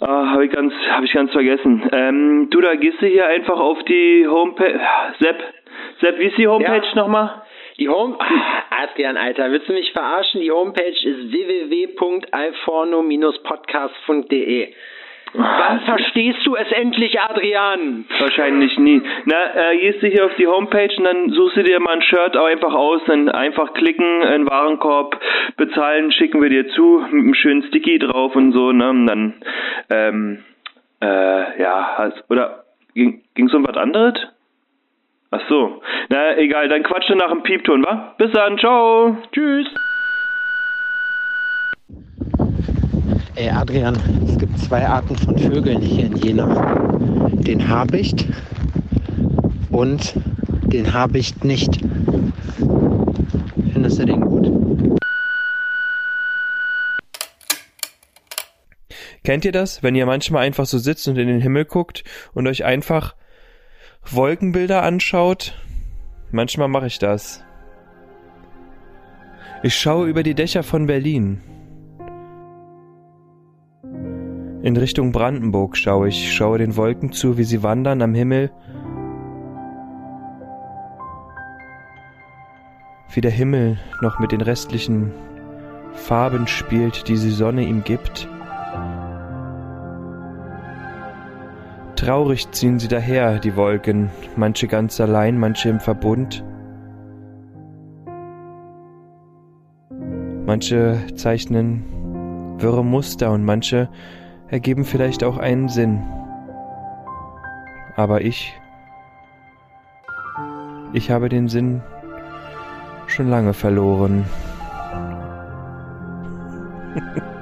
Ah, hab ich ganz, hab ich ganz vergessen. Ähm, du, da gehst du hier einfach auf die Homepage, Sepp, Sepp, wie ist die Homepage Ja. nochmal? Die Home Adrian, Alter, willst du mich verarschen? Die Homepage ist www.alforno-podcast.de. Wann verstehst du es endlich, Adrian? Wahrscheinlich nie. Na, äh, gehst du hier auf die Homepage und dann suchst du dir mal ein Shirt auch einfach aus, dann einfach klicken, in Warenkorb, bezahlen, schicken wir dir zu, mit einem schönen Sticky drauf und so, ne, und dann, ähm, äh, ja, hast, oder, ging, ging's um was anderes? Ach so. Na, egal, dann quatsch nach dem Piepton, wa? Bis dann, ciao. Tschüss. Ey, Adrian, es gibt zwei Arten von Vögeln hier in Jena. Den Habicht und den Habicht nicht. Findest du den gut? Kennt ihr das, wenn ihr manchmal einfach so sitzt und in den Himmel guckt und euch einfach Wolkenbilder anschaut? Manchmal mache ich das. Ich schaue über die Dächer von Berlin. In Richtung Brandenburg schaue ich, schaue den Wolken zu, wie sie wandern am Himmel. Wie der Himmel noch mit den restlichen Farben spielt, die die Sonne ihm gibt. Traurig ziehen sie daher, die Wolken, manche ganz allein, manche im Verbund. Manche zeichnen wirre Muster und manche ergeben vielleicht auch einen Sinn. Aber ich, ich habe den Sinn schon lange verloren.